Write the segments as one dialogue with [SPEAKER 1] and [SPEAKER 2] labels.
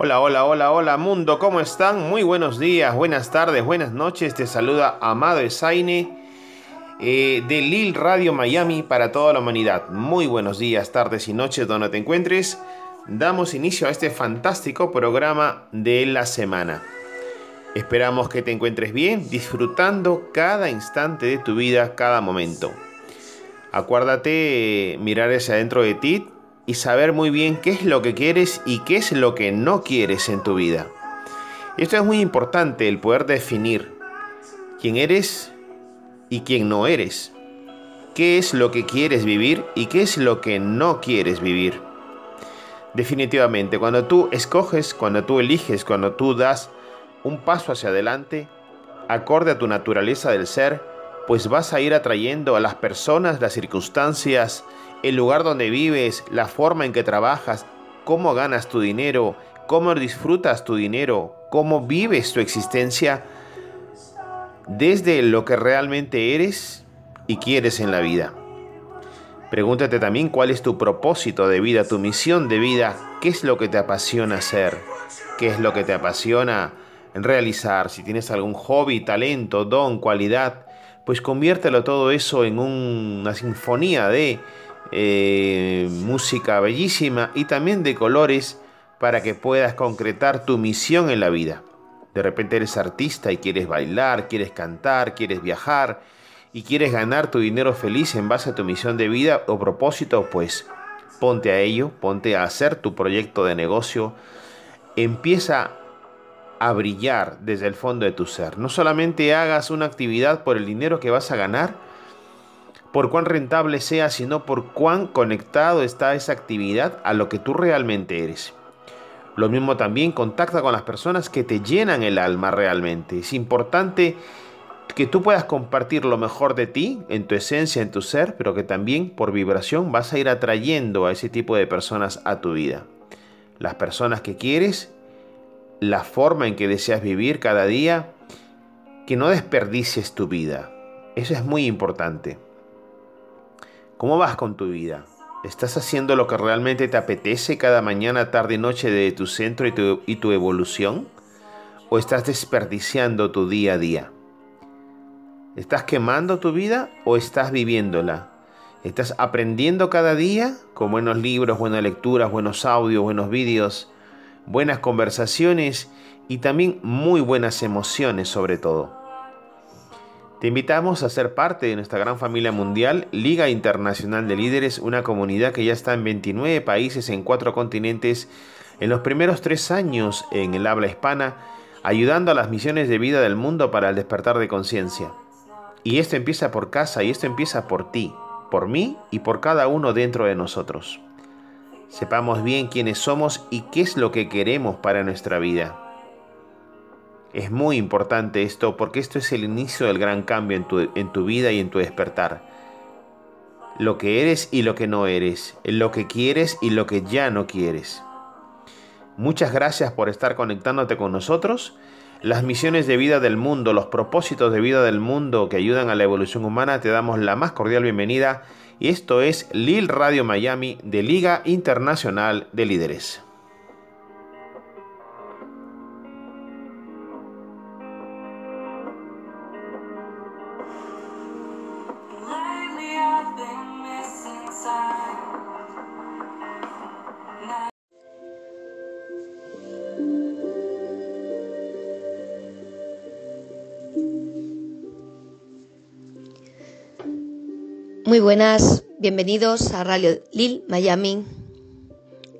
[SPEAKER 1] Hola, hola, hola, hola mundo, ¿cómo están? Muy buenos días, buenas tardes, buenas noches. Te saluda Amado Esaine eh, de Lil Radio Miami para toda la humanidad. Muy buenos días, tardes y noches donde te encuentres. Damos inicio a este fantástico programa de la semana. Esperamos que te encuentres bien, disfrutando cada instante de tu vida, cada momento. Acuérdate eh, mirar hacia adentro de ti y saber muy bien qué es lo que quieres y qué es lo que no quieres en tu vida. Esto es muy importante, el poder definir quién eres y quién no eres. ¿Qué es lo que quieres vivir y qué es lo que no quieres vivir? Definitivamente, cuando tú escoges, cuando tú eliges, cuando tú das un paso hacia adelante, acorde a tu naturaleza del ser, pues vas a ir atrayendo a las personas, las circunstancias, el lugar donde vives, la forma en que trabajas, cómo ganas tu dinero, cómo disfrutas tu dinero, cómo vives tu existencia, desde lo que realmente eres y quieres en la vida. Pregúntate también cuál es tu propósito de vida, tu misión de vida, qué es lo que te apasiona hacer, qué es lo que te apasiona realizar, si tienes algún hobby, talento, don, cualidad, pues conviértelo todo eso en una sinfonía de eh, música bellísima y también de colores para que puedas concretar tu misión en la vida. De repente eres artista y quieres bailar, quieres cantar, quieres viajar y quieres ganar tu dinero feliz en base a tu misión de vida o propósito, pues ponte a ello, ponte a hacer tu proyecto de negocio, empieza a brillar desde el fondo de tu ser. No solamente hagas una actividad por el dinero que vas a ganar, por cuán rentable sea, sino por cuán conectado está esa actividad a lo que tú realmente eres. Lo mismo también contacta con las personas que te llenan el alma realmente. Es importante que tú puedas compartir lo mejor de ti, en tu esencia, en tu ser, pero que también por vibración vas a ir atrayendo a ese tipo de personas a tu vida. Las personas que quieres, la forma en que deseas vivir cada día, que no desperdicies tu vida. Eso es muy importante. ¿Cómo vas con tu vida? ¿Estás haciendo lo que realmente te apetece cada mañana, tarde y noche de tu centro y tu, y tu evolución? ¿O estás desperdiciando tu día a día? ¿Estás quemando tu vida o estás viviéndola? ¿Estás aprendiendo cada día con buenos libros, buenas lecturas, buenos audios, buenos vídeos, buenas conversaciones y también muy buenas emociones sobre todo? Te invitamos a ser parte de nuestra gran familia mundial, Liga Internacional de Líderes, una comunidad que ya está en 29 países en cuatro continentes en los primeros tres años en el habla hispana, ayudando a las misiones de vida del mundo para el despertar de conciencia. Y esto empieza por casa y esto empieza por ti, por mí y por cada uno dentro de nosotros. Sepamos bien quiénes somos y qué es lo que queremos para nuestra vida. Es muy importante esto porque esto es el inicio del gran cambio en tu, en tu vida y en tu despertar. Lo que eres y lo que no eres, lo que quieres y lo que ya no quieres. Muchas gracias por estar conectándote con nosotros. Las misiones de vida del mundo, los propósitos de vida del mundo que ayudan a la evolución humana, te damos la más cordial bienvenida. Y esto es Lil Radio Miami de Liga Internacional de Líderes.
[SPEAKER 2] Muy buenas, bienvenidos a Radio Lil Miami,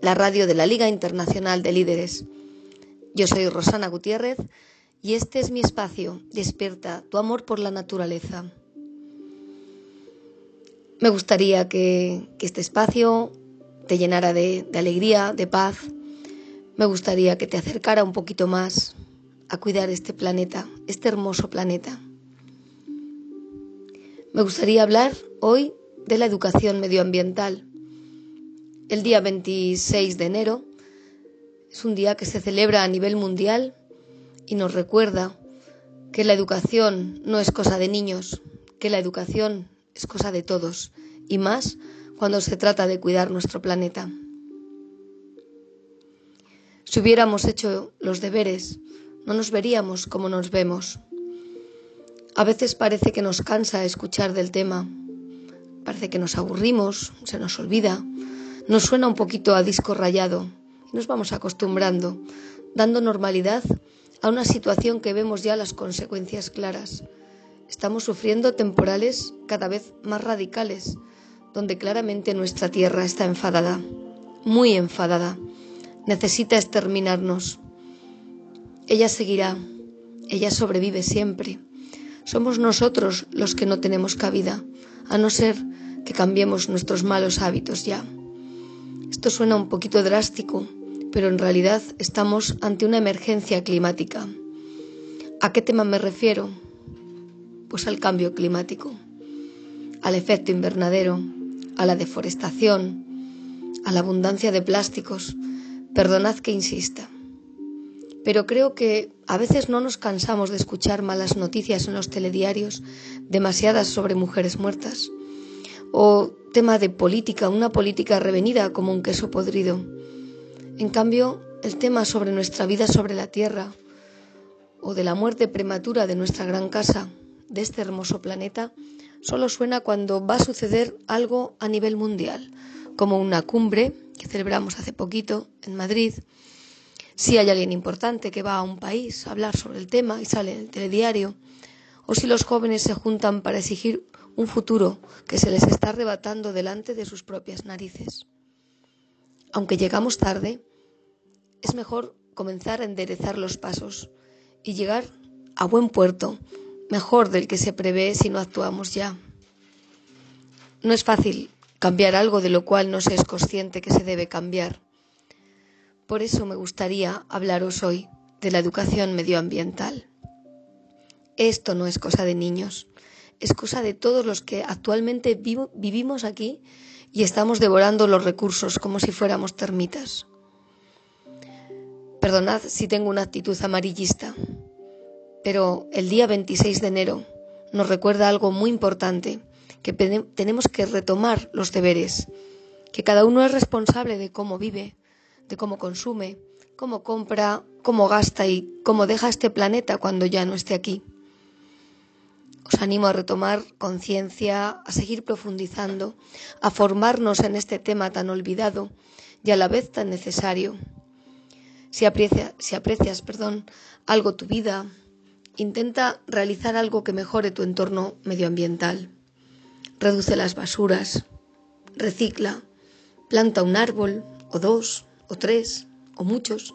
[SPEAKER 2] la radio de la Liga Internacional de Líderes. Yo soy Rosana Gutiérrez y este es mi espacio, Despierta tu amor por la naturaleza. Me gustaría que, este espacio te llenara de alegría, de paz. Me gustaría que te acercara un poquito más a cuidar este planeta, este hermoso planeta. Me gustaría hablar hoy de la educación medioambiental. El día 26 de enero es un día que se celebra a nivel mundial y nos recuerda que la educación no es cosa de niños, que la educación es cosa de todos, y más cuando se trata de cuidar nuestro planeta. Si hubiéramos hecho los deberes, no nos veríamos como nos vemos. A veces parece que nos cansa escuchar del tema, parece que nos aburrimos, se nos olvida, nos suena un poquito a disco rayado nos vamos acostumbrando, dando normalidad a una situación que vemos ya las consecuencias claras. Estamos sufriendo temporales cada vez más radicales, donde claramente nuestra tierra está enfadada, muy enfadada, necesita exterminarnos. Ella seguirá, ella sobrevive siempre. Somos nosotros los que no tenemos cabida, a no ser que cambiemos nuestros malos hábitos ya. Esto suena un poquito drástico, pero en realidad estamos ante una emergencia climática. ¿A qué tema me refiero? Pues al cambio climático, al efecto invernadero, a la deforestación, a la abundancia de plásticos. Perdonad que insista. Pero creo que a veces no nos cansamos de escuchar malas noticias en los telediarios, demasiadas sobre mujeres muertas, o tema de política, una política revenida como un queso podrido en cambio, el tema sobre nuestra vida sobre la tierra o de la muerte prematura de nuestra gran casa, de este hermoso planeta, solo suena cuando va a suceder algo a nivel mundial, como una cumbre que celebramos hace poquito en Madrid. Si hay alguien importante que va a un país a hablar sobre el tema y sale en el telediario, o si los jóvenes se juntan para exigir un futuro que se les está arrebatando delante de sus propias narices. Aunque llegamos tarde, es mejor comenzar a enderezar los pasos y llegar a buen puerto, mejor del que se prevé si no actuamos ya. No es fácil cambiar algo de lo cual no se es consciente que se debe cambiar. Por eso me gustaría hablaros hoy de la educación medioambiental. Esto no es cosa de niños, es cosa de todos los que actualmente vivimos aquí y estamos devorando los recursos como si fuéramos termitas. Perdonad si tengo una actitud amarillista, pero el día 26 de enero nos recuerda algo muy importante, que tenemos que retomar los deberes, que cada uno es responsable de cómo vive, de cómo consume, cómo compra, cómo gasta y cómo deja este planeta cuando ya no esté aquí. Os animo a retomar conciencia, a seguir profundizando, a formarnos en este tema tan olvidado y a la vez tan necesario. Si, si aprecias perdón, algo tu vida, intenta realizar algo que mejore tu entorno medioambiental. Reduce las basuras, recicla, planta un árbol, o dos, o tres, o muchos.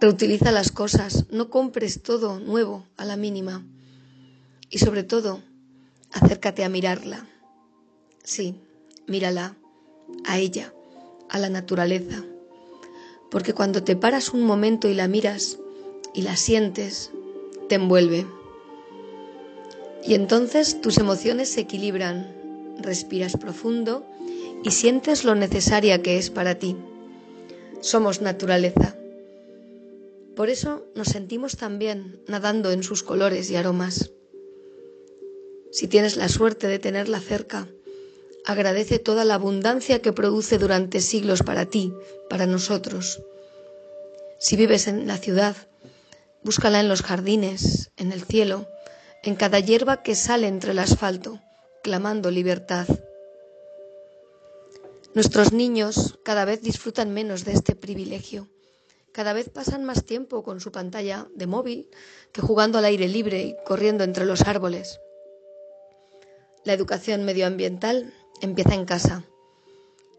[SPEAKER 2] Reutiliza las cosas, no compres todo nuevo a la mínima. Y sobre todo, acércate a mirarla. Sí, mírala, a ella, a la naturaleza porque cuando te paras un momento y la miras y la sientes, te envuelve. Y entonces tus emociones se equilibran, respiras profundo y sientes lo necesaria que es para ti. Somos naturaleza. Por eso nos sentimos también nadando en sus colores y aromas. Si tienes la suerte de tenerla cerca, Agradece toda la abundancia que produce durante siglos para ti, para nosotros. Si vives en la ciudad, búscala en los jardines, en el cielo, en cada hierba que sale entre el asfalto, clamando libertad. Nuestros niños cada vez disfrutan menos de este privilegio. Cada vez pasan más tiempo con su pantalla de móvil que jugando al aire libre y corriendo entre los árboles. La educación medioambiental empieza en casa.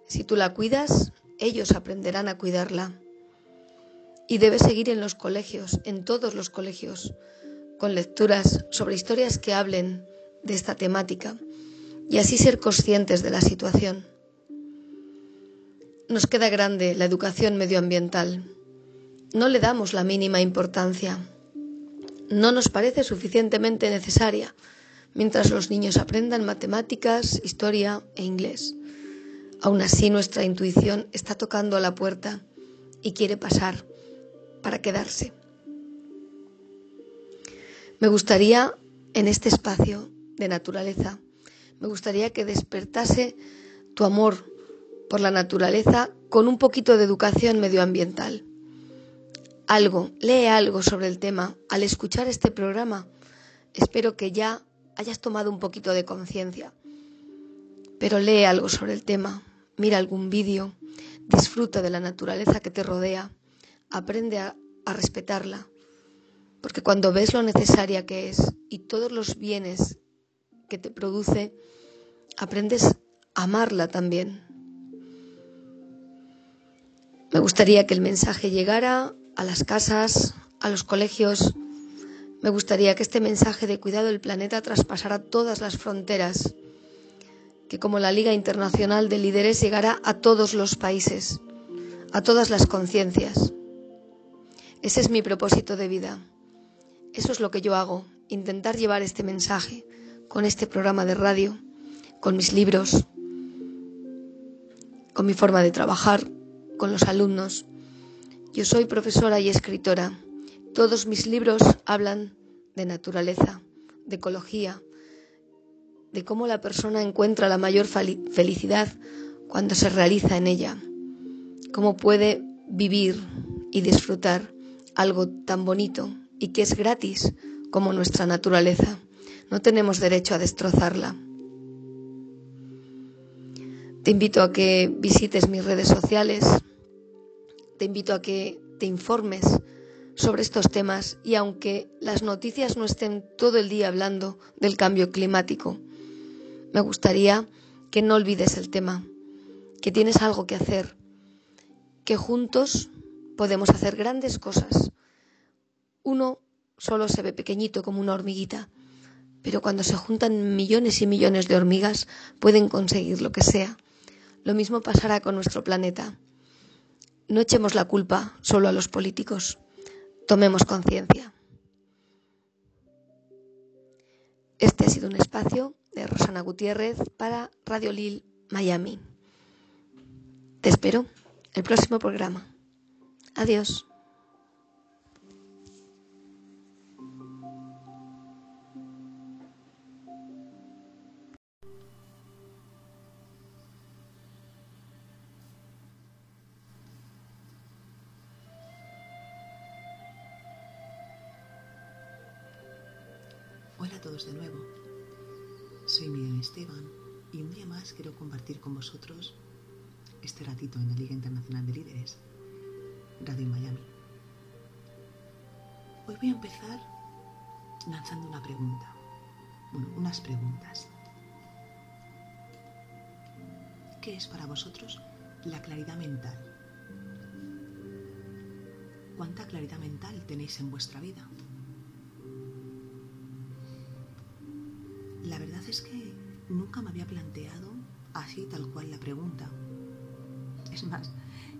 [SPEAKER 2] Si tú la cuidas, ellos aprenderán a cuidarla. Y debes seguir en los colegios, en todos los colegios, con lecturas sobre historias que hablen de esta temática y así ser conscientes de la situación. Nos queda grande la educación medioambiental. No le damos la mínima importancia. No nos parece suficientemente necesaria mientras los niños aprendan matemáticas, historia e inglés. Aún así nuestra intuición está tocando a la puerta y quiere pasar para quedarse. Me gustaría en este espacio de naturaleza, me gustaría que despertase tu amor por la naturaleza con un poquito de educación medioambiental. Algo, lee algo sobre el tema al escuchar este programa. Espero que ya hayas tomado un poquito de conciencia. Pero lee algo sobre el tema, mira algún vídeo, disfruta de la naturaleza que te rodea, aprende a, a respetarla, porque cuando ves lo necesaria que es y todos los bienes que te produce, aprendes a amarla también. Me gustaría que el mensaje llegara a las casas, a los colegios. Me gustaría que este mensaje de cuidado del planeta traspasara todas las fronteras, que como la Liga Internacional de Líderes llegara a todos los países, a todas las conciencias. Ese es mi propósito de vida. Eso es lo que yo hago, intentar llevar este mensaje con este programa de radio, con mis libros, con mi forma de trabajar, con los alumnos. Yo soy profesora y escritora. Todos mis libros hablan de naturaleza, de ecología, de cómo la persona encuentra la mayor felicidad cuando se realiza en ella, cómo puede vivir y disfrutar algo tan bonito y que es gratis como nuestra naturaleza. No tenemos derecho a destrozarla. Te invito a que visites mis redes sociales, te invito a que te informes sobre estos temas y aunque las noticias no estén todo el día hablando del cambio climático, me gustaría que no olvides el tema, que tienes algo que hacer, que juntos podemos hacer grandes cosas. Uno solo se ve pequeñito como una hormiguita, pero cuando se juntan millones y millones de hormigas pueden conseguir lo que sea. Lo mismo pasará con nuestro planeta. No echemos la culpa solo a los políticos. Tomemos conciencia. Este ha sido un espacio de Rosana Gutiérrez para Radio Lil Miami. Te espero el próximo programa. Adiós.
[SPEAKER 3] De nuevo. Soy Miguel Esteban y un día más quiero compartir con vosotros este ratito en la Liga Internacional de Líderes, Radio Miami. Hoy voy a empezar lanzando una pregunta, bueno, unas preguntas. ¿Qué es para vosotros la claridad mental? ¿Cuánta claridad mental tenéis en vuestra vida? La verdad es que nunca me había planteado así tal cual la pregunta. Es más,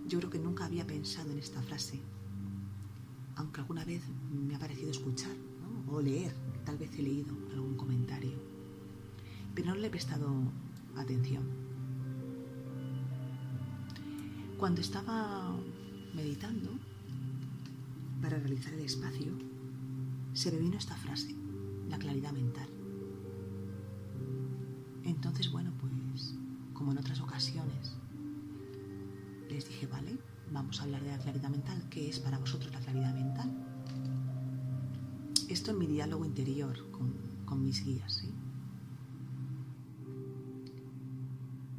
[SPEAKER 3] yo creo que nunca había pensado en esta frase, aunque alguna vez me ha parecido escuchar o leer, tal vez he leído algún comentario, pero no le he prestado atención. Cuando estaba meditando para realizar el espacio, se me vino esta frase, la claridad mental. Entonces, bueno, pues como en otras ocasiones, les dije, vale, vamos a hablar de la claridad mental. ¿Qué es para vosotros la claridad mental? Esto en mi diálogo interior con, mis guías, ¿sí?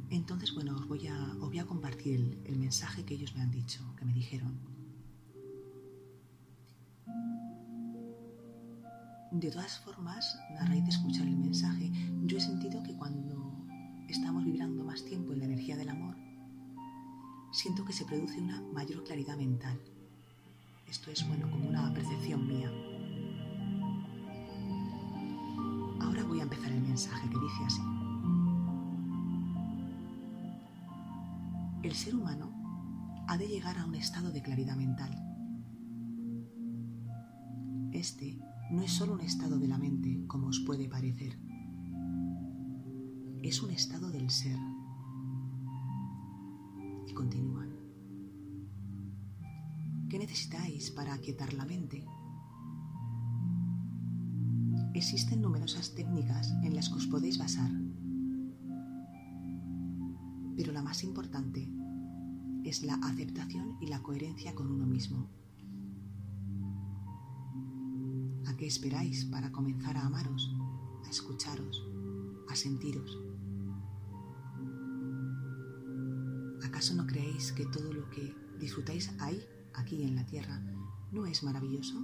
[SPEAKER 3] Entonces, bueno, os voy a, os voy a compartir el mensaje que ellos me han dicho, que me dijeron. De todas formas, a raíz de escuchar el mensaje, yo he sentido que cuando estamos vibrando más tiempo en la energía del amor, siento que se produce una mayor claridad mental. Esto es, bueno, como una percepción mía. Ahora voy a empezar el mensaje que dice así. El ser humano ha de llegar a un estado de claridad mental. Este no es solo un estado de la mente, como os puede parecer. es un estado del ser. Y continúan. ¿Qué necesitáis para aquietar la mente? Existen numerosas técnicas en las que os podéis basar, pero la más importante es la aceptación y la coherencia con uno mismo. ¿A qué esperáis para comenzar a amaros, a escucharos, a sentiros? ¿Acaso no creéis que todo lo que disfrutáis ahí, aquí en la tierra, no es maravilloso?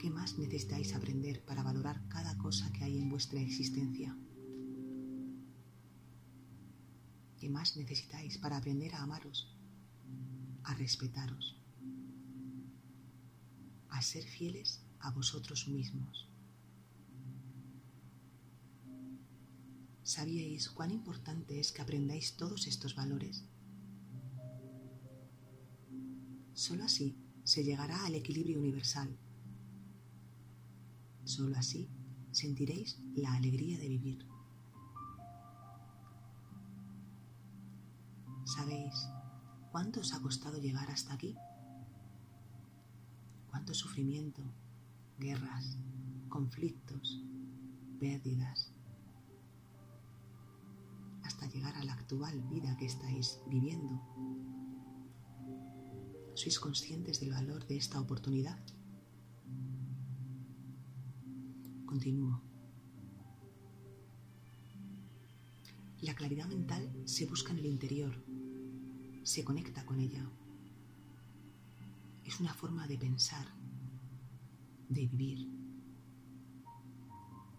[SPEAKER 3] ¿Qué más necesitáis aprender para valorar cada cosa que hay en vuestra existencia? ¿Qué más necesitáis para aprender a amaros, a respetaros, a ser fieles a vosotros mismos? ¿Sabíais cuán importante es que aprendáis todos estos valores? Solo así se llegará al equilibrio universal. Solo así sentiréis la alegría de vivir. ¿Sabéis cuánto os ha costado llegar hasta aquí? ¿Cuánto sufrimiento, guerras, conflictos, pérdidas, hasta llegar a la actual vida que estáis viviendo? ¿Sois conscientes del valor de esta oportunidad? Continúo. La claridad mental se busca en el interior, se conecta con ella. Es una forma de pensar, de vivir,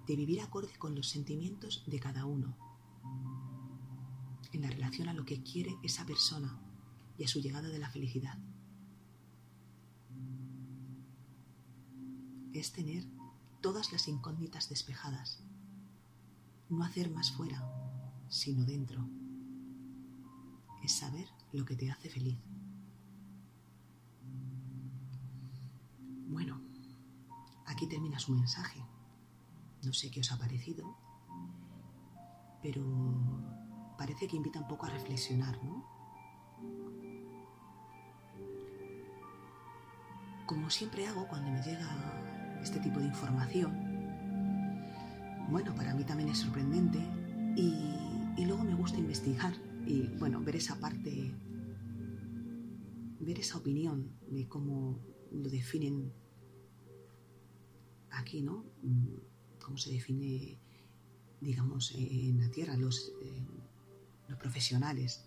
[SPEAKER 3] de vivir acorde con los sentimientos de cada uno, en la relación a lo que quiere esa persona y a su llegada de la felicidad. Es tener todas las incógnitas despejadas, no hacer más fuera, sino dentro. Es saber lo que te hace feliz. Bueno, aquí termina su mensaje. No sé qué os ha parecido, pero parece que invita un poco a reflexionar, ¿no? Como siempre hago cuando me llega este tipo de información, bueno, para mí también es sorprendente y, luego me gusta investigar y, bueno, ver esa parte, ver esa opinión de cómo lo definen aquí, ¿no? Cómo se define, digamos, en la Tierra los, eh, los profesionales.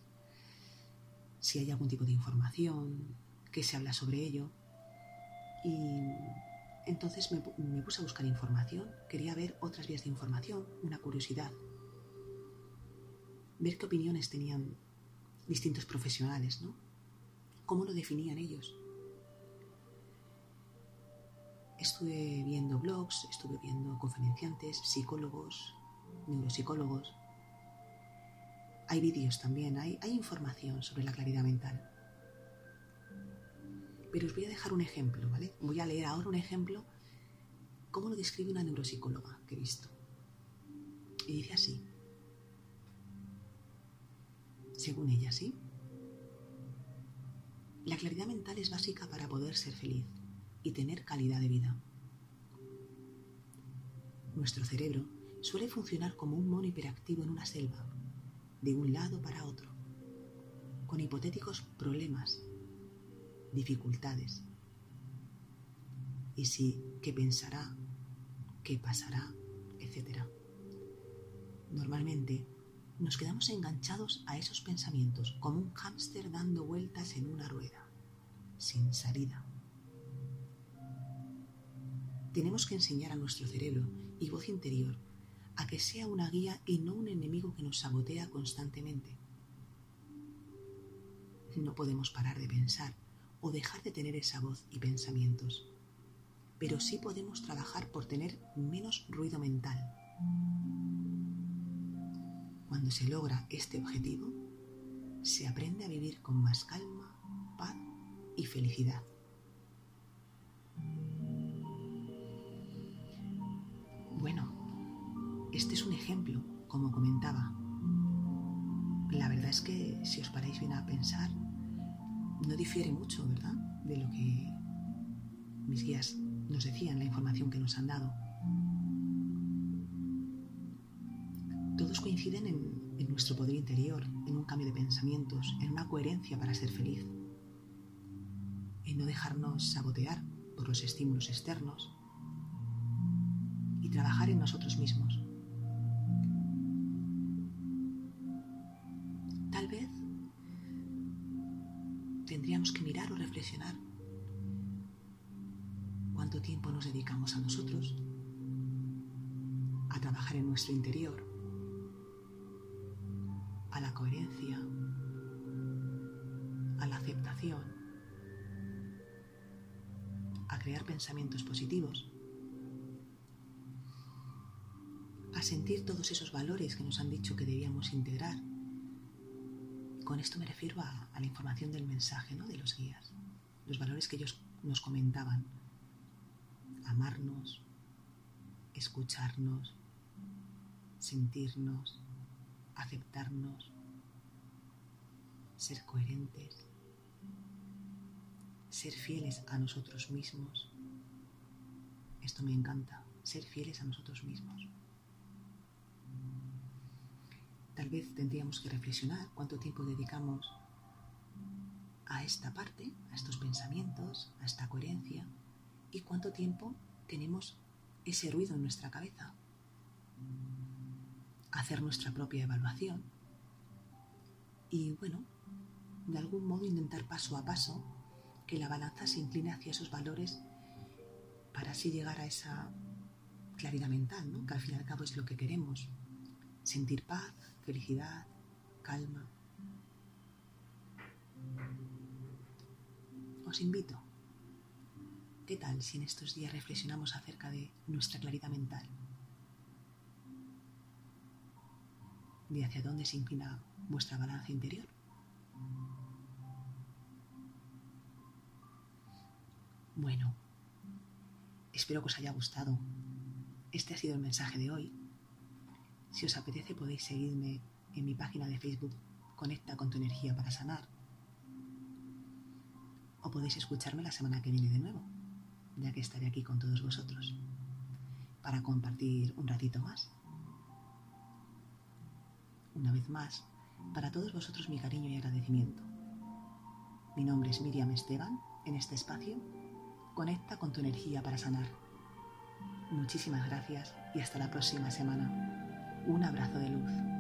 [SPEAKER 3] Si hay algún tipo de información, qué se habla sobre ello. Y entonces me, me, puse a buscar información, quería ver otras vías de información, una curiosidad. Ver qué opiniones tenían distintos profesionales, ¿no? ¿Cómo lo definían ellos? Estuve viendo blogs, estuve viendo conferenciantes, psicólogos, neuropsicólogos. Hay vídeos también, hay, información sobre la claridad mental. Pero os voy a dejar un ejemplo, ¿vale? Voy a leer ahora un ejemplo, cómo lo describe una neuropsicóloga que he visto. Y dice así, según ella, ¿sí? La claridad mental es básica para poder ser feliz y tener calidad de vida. Nuestro cerebro suele funcionar como un mono hiperactivo en una selva, de un lado para otro, con hipotéticos problemas, dificultades. Y si, ¿qué pensará? ¿Qué pasará? Etcétera. Normalmente nos quedamos enganchados a esos pensamientos como un hámster dando vueltas en una rueda, sin salida. Tenemos que enseñar a nuestro cerebro y voz interior a que sea una guía y no un enemigo que nos sabotea constantemente. No podemos parar de pensar o dejar de tener esa voz y pensamientos, pero sí podemos trabajar por tener menos ruido mental. Cuando se logra este objetivo, se aprende a vivir con más calma, paz y felicidad. Este es un ejemplo, como comentaba. La verdad es que si os paráis bien a pensar, no difiere mucho, ¿verdad? De lo que mis guías nos decían, la información que nos han dado. Todos coinciden en, nuestro poder interior, en un cambio de pensamientos, en una coherencia para ser feliz, en no dejarnos sabotear por los estímulos externos y trabajar en nosotros mismos. Crear pensamientos positivos, a sentir todos esos valores que nos han dicho que debíamos integrar. Con esto me refiero a, la información del mensaje ¿no? de los guías, los valores que ellos nos comentaban amarnos, escucharnos, sentirnos, aceptarnos, ser coherentes, ser fieles a nosotros mismos. Esto me encanta, ser fieles a nosotros mismos. Tal vez tendríamos que reflexionar cuánto tiempo dedicamos a esta parte, a estos pensamientos, a esta coherencia, y cuánto tiempo tenemos ese ruido en nuestra cabeza. Hacer nuestra propia evaluación y, bueno, de algún modo intentar paso a paso que la balanza se incline hacia esos valores para así llegar a esa claridad mental, ¿no? que al fin y al cabo es lo que queremos. Sentir paz, felicidad, calma. Os invito ¿Qué tal si en estos días reflexionamos acerca de nuestra claridad mental? ¿De hacia dónde se inclina vuestra balanza interior? Bueno, espero que os haya gustado. Este ha sido el mensaje de hoy. Si os apetece podéis seguirme en mi página de Facebook Conecta con tu energía para sanar. O podéis escucharme la semana que viene de nuevo ya que estaré aquí con todos vosotros para compartir un ratito más. Una vez más, para todos vosotros mi cariño y agradecimiento. Mi nombre es Miriam Esteban. En este espacio, conecta con tu energía para sanar. Muchísimas gracias y hasta la próxima semana. Un abrazo de luz.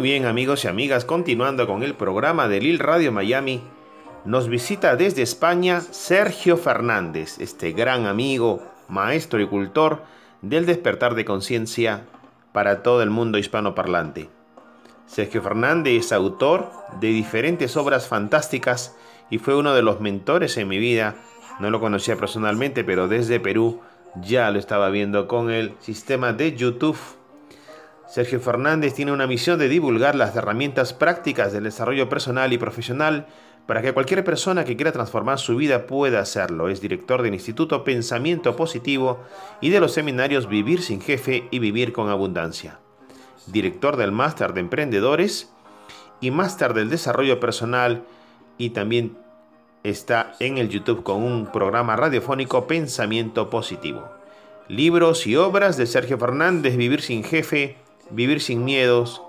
[SPEAKER 1] Muy bien amigos y amigas, continuando con el programa de Lil Radio Miami, nos visita desde España Sergio Fernández, este gran amigo, maestro y cultor del despertar de conciencia para todo el mundo hispanoparlante. Sergio Fernández es autor de diferentes obras fantásticas y fue uno de los mentores en mi vida. No lo conocía personalmente, pero desde Perú ya lo estaba viendo con el sistema de YouTube. Sergio Fernández tiene una misión de divulgar las herramientas prácticas del desarrollo personal y profesional para que cualquier persona que quiera transformar su vida pueda hacerlo. Es director del Instituto Pensamiento Positivo y de los seminarios Vivir sin Jefe y Vivir con Abundancia. Director del Máster de Emprendedores y Máster del Desarrollo Personal y también está en el YouTube con un programa radiofónico Pensamiento Positivo. Libros y obras de Sergio Fernández, Vivir sin Jefe, Vivir sin Miedos,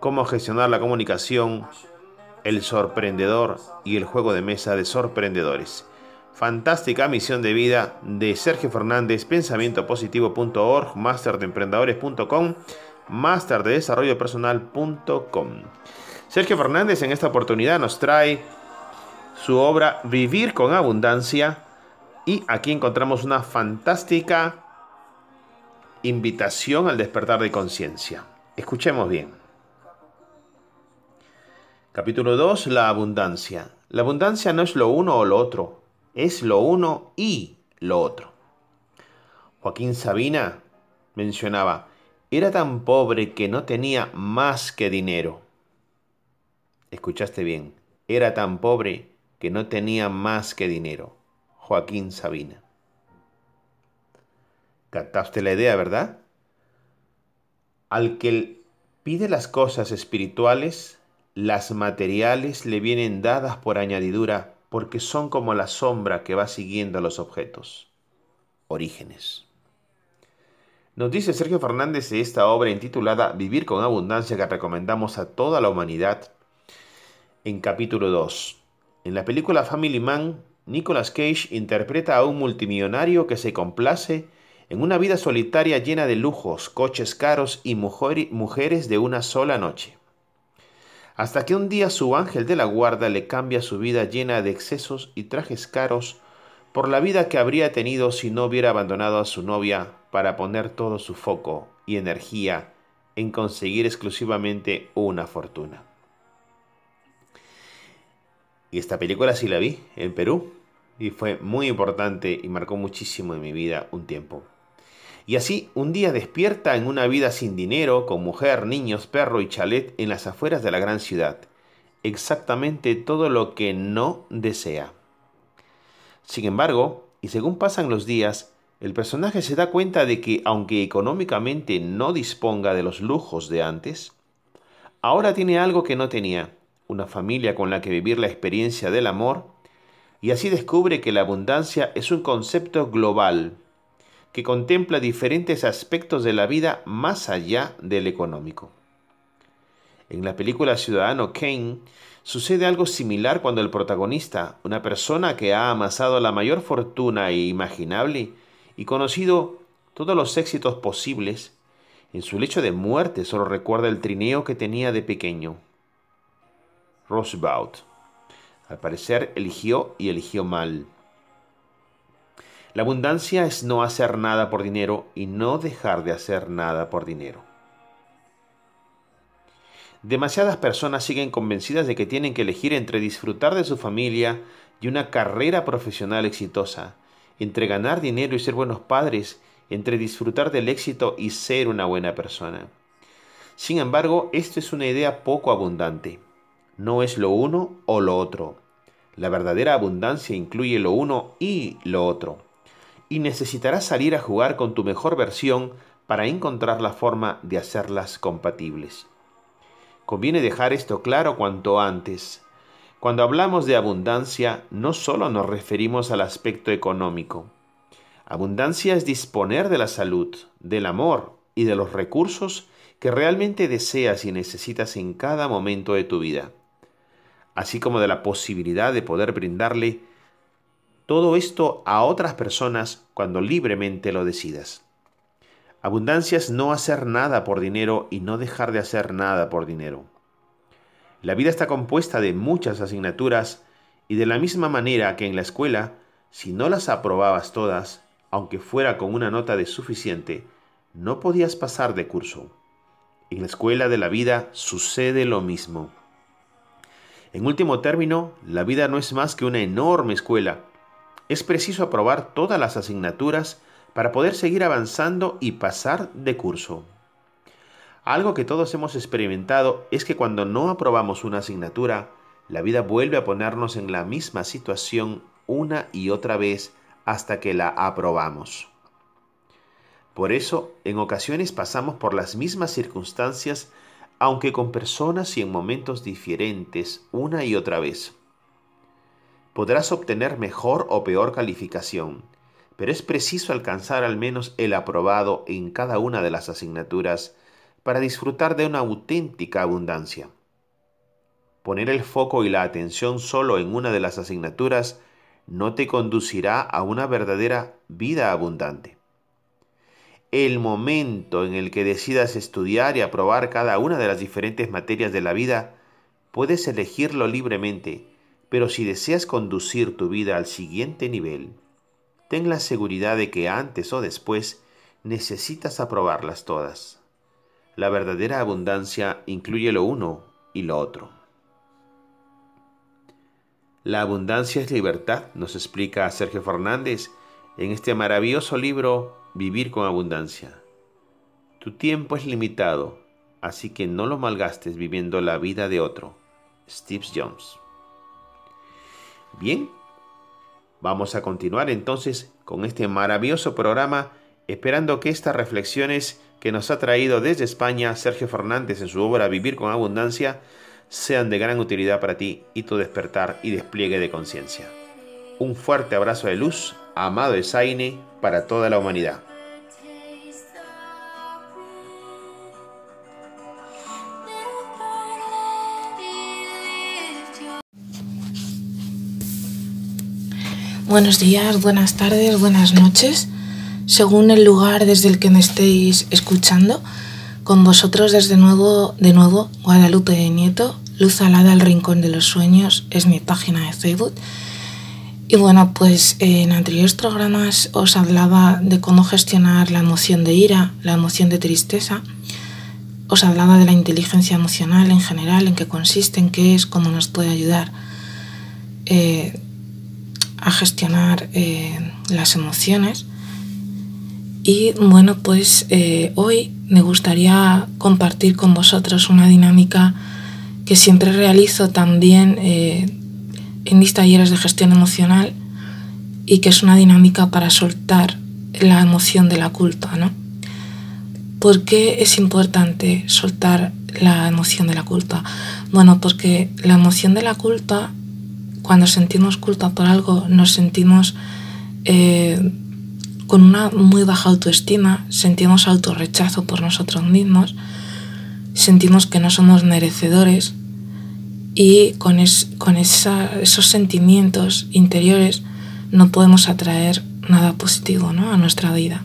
[SPEAKER 1] Cómo gestionar la comunicación, El sorprendedor y el juego de mesa de sorprendedores. Fantástica misión de vida de Sergio Fernández, pensamientopositivo.org, masterdeemprendedores.com, masterdedesarrollopersonal.com. Sergio Fernández en esta oportunidad nos trae su obra Vivir con Abundancia y aquí encontramos una fantástica invitación al despertar de conciencia. Escuchemos bien. Capítulo 2. La abundancia. La abundancia no es lo uno o lo otro, es lo uno y lo otro. Joaquín Sabina mencionaba, era tan pobre que no tenía más que dinero. Escuchaste bien, era tan pobre que no tenía más que dinero. Joaquín Sabina. ¿Captaste la idea, verdad? Al que pide las cosas espirituales, las materiales le vienen dadas por añadidura porque son como la sombra que va siguiendo a los objetos. Orígenes. Nos dice Sergio Fernández de esta obra intitulada Vivir con Abundancia que recomendamos a toda la humanidad en capítulo 2. En la película Family Man, Nicolas Cage interpreta a un multimillonario que se complace en una vida solitaria llena de lujos, coches caros y mujeres de una sola noche. Hasta que un día su ángel de la guarda le cambia su vida llena de excesos y trajes caros por la vida que habría tenido si no hubiera abandonado a su novia para poner todo su foco y energía en conseguir exclusivamente una fortuna. Y esta película sí la vi en Perú y fue muy importante y marcó muchísimo en mi vida un tiempo. Y así un día despierta en una vida sin dinero, con mujer, niños, perro y chalet en las afueras de la gran ciudad. Exactamente todo lo que no desea. Sin embargo, y según pasan los días, el personaje se da cuenta de que aunque económicamente no disponga de los lujos de antes, ahora tiene algo que no tenía, una familia con la que vivir la experiencia del amor, y así descubre que la abundancia es un concepto global que contempla diferentes aspectos de la vida más allá del económico. En la película Ciudadano Kane sucede algo similar cuando el protagonista, una persona que ha amasado la mayor fortuna imaginable y conocido todos los éxitos posibles, en su lecho de muerte solo recuerda el trineo que tenía de pequeño. Roosevelt. Al parecer eligió y eligió mal. La abundancia es no hacer nada por dinero y no dejar de hacer nada por dinero. Demasiadas personas siguen convencidas de que tienen que elegir entre disfrutar de su familia y una carrera profesional exitosa, entre ganar dinero y ser buenos padres, entre disfrutar del éxito y ser una buena persona. Sin embargo, esto es una idea poco abundante. No es lo uno o lo otro. La verdadera abundancia incluye lo uno y lo otro. Y necesitarás salir a jugar con tu mejor versión para encontrar la forma de hacerlas compatibles. Conviene dejar esto claro cuanto antes. Cuando hablamos de abundancia, no solo nos referimos al aspecto económico. Abundancia es disponer de la salud, del amor y de los recursos que realmente deseas y necesitas en cada momento de tu vida así como de la posibilidad de poder brindarle todo esto a otras personas cuando libremente lo decidas. Abundancia es no hacer nada por dinero y no dejar de hacer nada por dinero. La vida está compuesta de muchas asignaturas y de la misma manera que en la escuela, si no las aprobabas todas, aunque fuera con una nota de suficiente, no podías pasar de curso. En la escuela de la vida sucede lo mismo. En último término, la vida no es más que una enorme escuela. Es preciso aprobar todas las asignaturas para poder seguir avanzando y pasar de curso. Algo que todos hemos experimentado es que cuando no aprobamos una asignatura, la vida vuelve a ponernos en la misma situación una y otra vez hasta que la aprobamos. Por eso, en ocasiones pasamos por las mismas circunstancias aunque con personas y en momentos diferentes una y otra vez. Podrás obtener mejor o peor calificación, pero es preciso alcanzar al menos el aprobado en cada una de las asignaturas para disfrutar de una auténtica abundancia. Poner el foco y la atención solo en una de las asignaturas no te conducirá a una verdadera vida abundante el momento en el que decidas estudiar y aprobar cada una de las diferentes materias de la vida, puedes elegirlo libremente, pero si deseas conducir tu vida al siguiente nivel, ten la seguridad de que antes o después necesitas aprobarlas todas. La verdadera abundancia incluye lo uno y lo otro. La abundancia es libertad, nos explica Sergio Fernández en este maravilloso libro Vivir con Abundancia. Tu tiempo es limitado, así que no lo malgastes viviendo la vida de otro. Steve Jobs. Bien, vamos a continuar entonces con este maravilloso programa, esperando que estas reflexiones que nos ha traído desde España Sergio Fernández en su obra Vivir con Abundancia sean de gran utilidad para ti y tu despertar y despliegue de conciencia. Un fuerte abrazo de luz, amado Esaine, para toda la humanidad.
[SPEAKER 4] Buenos días, buenas tardes, buenas noches, según el lugar desde el que me estéis escuchando. Con vosotros desde nuevo, de nuevo, Guadalupe Nieto, Luz Alada al Rincón de los Sueños, es mi página de Facebook. Y bueno, pues en anteriores programas os hablaba de cómo gestionar la emoción de ira, la emoción de tristeza. Os hablaba de la inteligencia emocional en general, en qué consiste, en qué es, cómo nos puede ayudar. Eh, a gestionar eh, las emociones. Y bueno, pues eh, hoy me gustaría compartir con vosotros una dinámica que siempre realizo también eh, en mis talleres de gestión emocional y que es una dinámica para soltar la emoción de la culpa, ¿no? ¿Por qué es importante soltar la emoción de la culpa? Bueno, porque la emoción de la culpa cuando sentimos culpa por algo nos sentimos eh, con una muy baja autoestima, sentimos autorrechazo por nosotros mismos, sentimos que no somos merecedores y con, con esos sentimientos interiores no podemos atraer nada positivo a nuestra vida.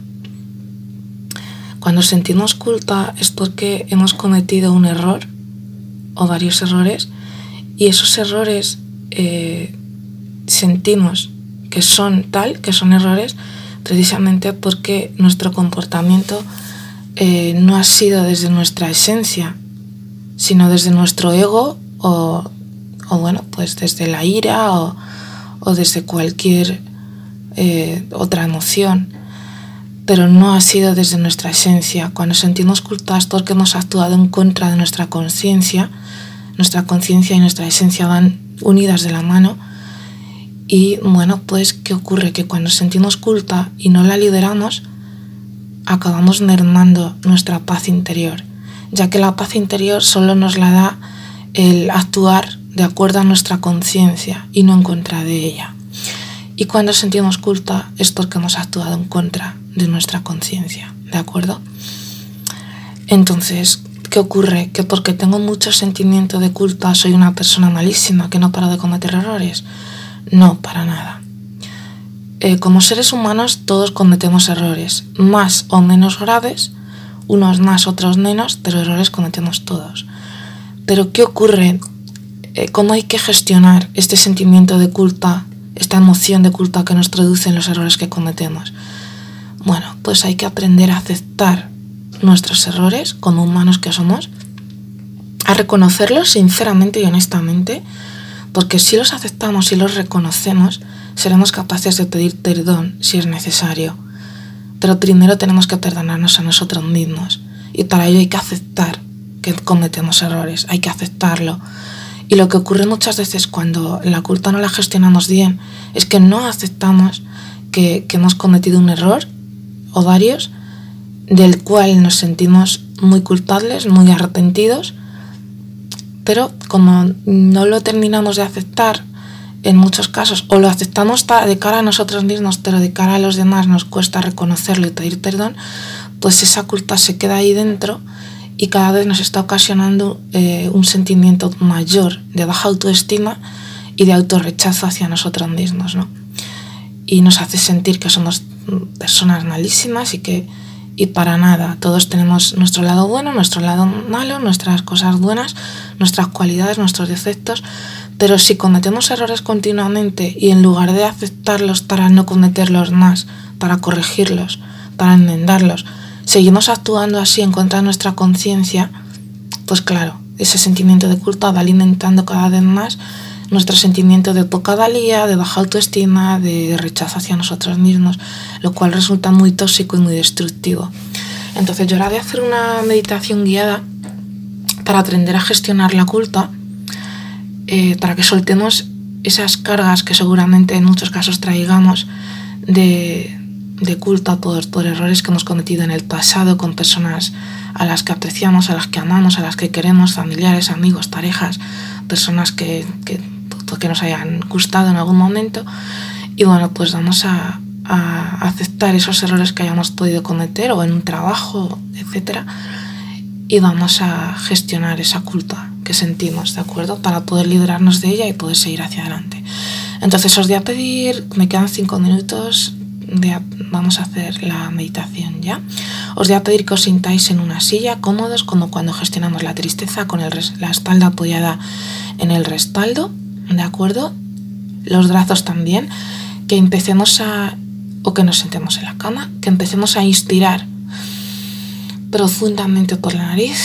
[SPEAKER 4] Cuando sentimos culpa es porque hemos cometido un error o varios errores y esos errores eh, sentimos que son tal, que son errores, precisamente porque nuestro comportamiento eh, no ha sido desde nuestra esencia, sino desde nuestro ego o, bueno, pues desde la ira o, desde cualquier eh, otra emoción, pero no ha sido desde nuestra esencia. Cuando sentimos culpa es porque hemos actuado en contra de nuestra conciencia, nuestra conciencia y nuestra esencia van unidas de la mano. Y bueno, pues, ¿qué ocurre? Que cuando sentimos culpa y no la lideramos, acabamos mermando nuestra paz interior, ya que la paz interior solo nos la da el actuar de acuerdo a nuestra conciencia y no en contra de ella. Y cuando sentimos culpa es porque hemos actuado en contra de nuestra conciencia, ¿de acuerdo? Entonces, ¿Qué ocurre? ¿Que porque tengo mucho sentimiento de culpa soy una persona malísima que no para de cometer errores? No, para nada. Eh, como seres humanos todos cometemos errores, más o menos graves, unos más, otros menos, pero errores cometemos todos. Pero ¿qué ocurre? Eh, ¿Cómo hay que gestionar este sentimiento de culpa, esta emoción de culpa que nos producen los errores que cometemos? Bueno, pues hay que aprender a aceptar nuestros errores como humanos que somos, a reconocerlos sinceramente y honestamente, porque si los aceptamos y los reconocemos, seremos capaces de pedir perdón si es necesario. Pero primero tenemos que perdonarnos a nosotros mismos y para ello hay que aceptar que cometemos errores, hay que aceptarlo. Y lo que ocurre muchas veces cuando la culpa no la gestionamos bien es que no aceptamos que, que hemos cometido un error o varios del cual nos sentimos muy culpables, muy arrepentidos, pero como no lo terminamos de aceptar en muchos casos, o lo aceptamos de cara a nosotros mismos, pero de cara a los demás nos cuesta reconocerlo y pedir perdón, pues esa culpa se queda ahí dentro y cada vez nos está ocasionando eh, un sentimiento mayor de baja autoestima y de autorrechazo hacia nosotros mismos, ¿no? Y nos hace sentir que somos personas malísimas y que y para nada. Todos tenemos nuestro lado bueno, nuestro lado malo, nuestras cosas buenas, nuestras cualidades, nuestros defectos, pero si cometemos errores continuamente y en lugar de aceptarlos para no cometerlos más, para corregirlos, para enmendarlos, seguimos actuando así en contra de nuestra conciencia, pues claro, ese sentimiento de culpa va alimentando cada vez más nuestro sentimiento de poca valía, de baja autoestima, de rechazo hacia nosotros mismos, lo cual resulta muy tóxico y muy destructivo. Entonces yo ahora voy a hacer una meditación guiada para aprender a gestionar la culpa, eh, para que soltemos esas cargas que seguramente en muchos casos traigamos de, culpa por, errores que hemos cometido en el pasado con personas a las que apreciamos, a las que amamos, a las que queremos, familiares, amigos, parejas, personas que, que nos hayan gustado en algún momento. Y bueno, pues vamos a, a aceptar esos errores que hayamos podido cometer o en un trabajo, etcétera, y vamos a gestionar esa culpa que sentimos, ¿de acuerdo? Para poder librarnos de ella y poder seguir hacia adelante. Entonces os voy a pedir, me quedan cinco minutos, vamos a hacer la meditación ya. Os voy a pedir que os sintáis en una silla cómodos como cuando gestionamos la tristeza con el, la espalda apoyada en el respaldo, ¿de acuerdo? Los brazos también, que empecemos a, o que nos sentemos en la cama, que empecemos a inspirar profundamente por la nariz,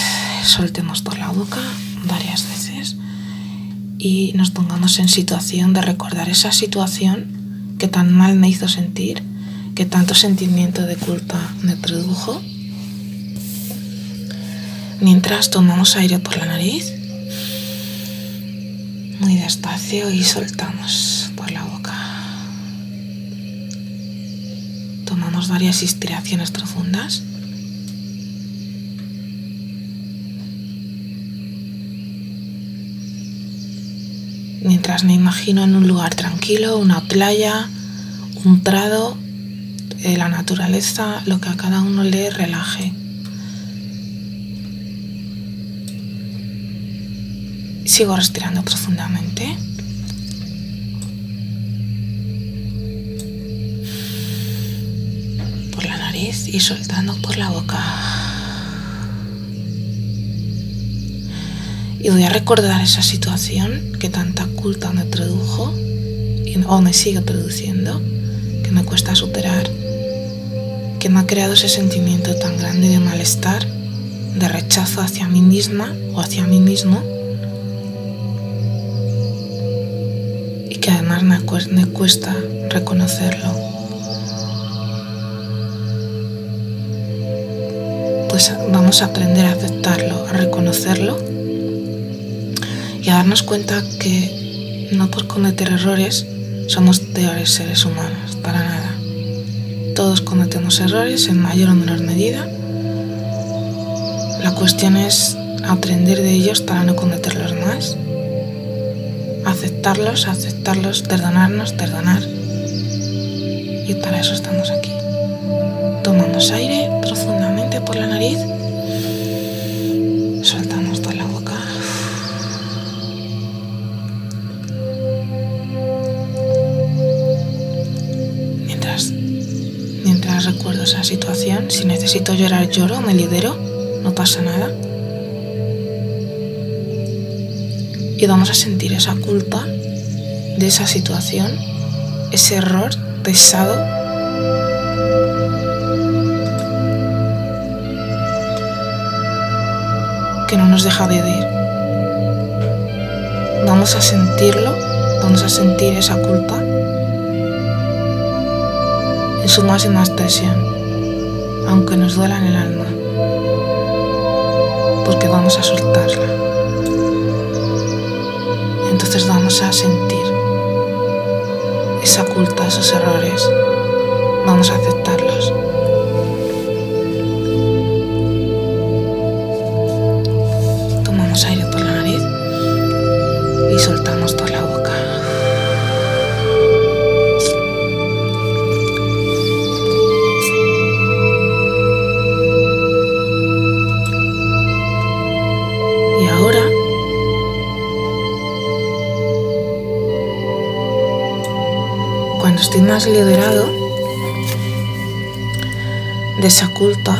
[SPEAKER 4] soltemos por la boca varias veces y nos pongamos en situación de recordar esa situación que tan mal me hizo sentir, que tanto sentimiento de culpa me produjo. Mientras tomamos aire por la nariz, muy despacio y soltamos por la boca. Tomamos varias inspiraciones profundas. mientras me imagino en un lugar tranquilo, una playa, un prado, eh, la naturaleza, lo que a cada uno le relaje. Sigo respirando profundamente. Por la nariz y soltando por la boca. Y voy a recordar esa situación que tanta culpa me produjo o me sigue produciendo, que me cuesta superar, que me ha creado ese sentimiento tan grande de malestar, de rechazo hacia mí misma o hacia mí mismo, me, me cuesta reconocerlo. Pues vamos a aprender a aceptarlo, a reconocerlo y a darnos cuenta que no por cometer errores somos peores seres humanos, para nada. Todos cometemos errores en mayor o menor medida. La cuestión es aprender de ellos para no cometerlos más. Aceptarlos, aceptarlos, perdonarnos, perdonar. Y para eso estamos aquí. Tomamos aire profundamente por la nariz recuerdo esa situación. Si necesito llorar, lloro, me libero, no pasa nada. Y vamos a sentir esa culpa de esa situación, ese error pesado. que no nos deja vivir. Vamos a sentirlo, vamos a sentir esa culpa en su máxima expresión, aunque nos duela en el alma, porque vamos a soltarla. Entonces vamos a sentir esa culpa, esos errores, vamos a aceptarlos. Estoy más liberado de esa culpa,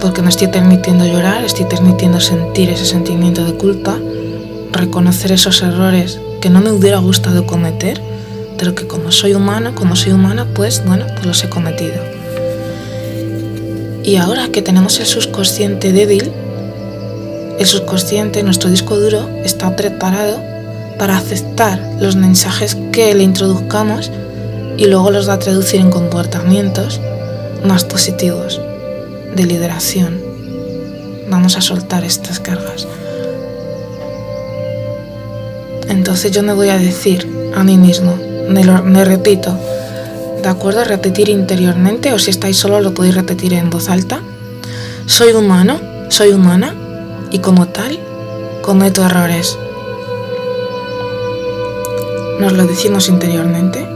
[SPEAKER 4] porque me estoy permitiendo llorar, estoy permitiendo sentir ese sentimiento de culpa, reconocer esos errores que no me hubiera gustado cometer, pero que como soy humano, como soy humana, pues bueno, pues los he cometido. Y ahora que tenemos el subconsciente débil, el subconsciente, nuestro disco duro, está preparado para aceptar los mensajes que le introduzcamos y luego los va a traducir en comportamientos más positivos, de liberación. Vamos a soltar estas cargas. Entonces yo me voy a decir a mí mismo, me, lo, repito, ¿de acuerdo? Repetir interiormente o si estáis solo lo podéis repetir en voz alta. Soy humano, soy humana y como tal cometo errores. Nos lo decimos interiormente.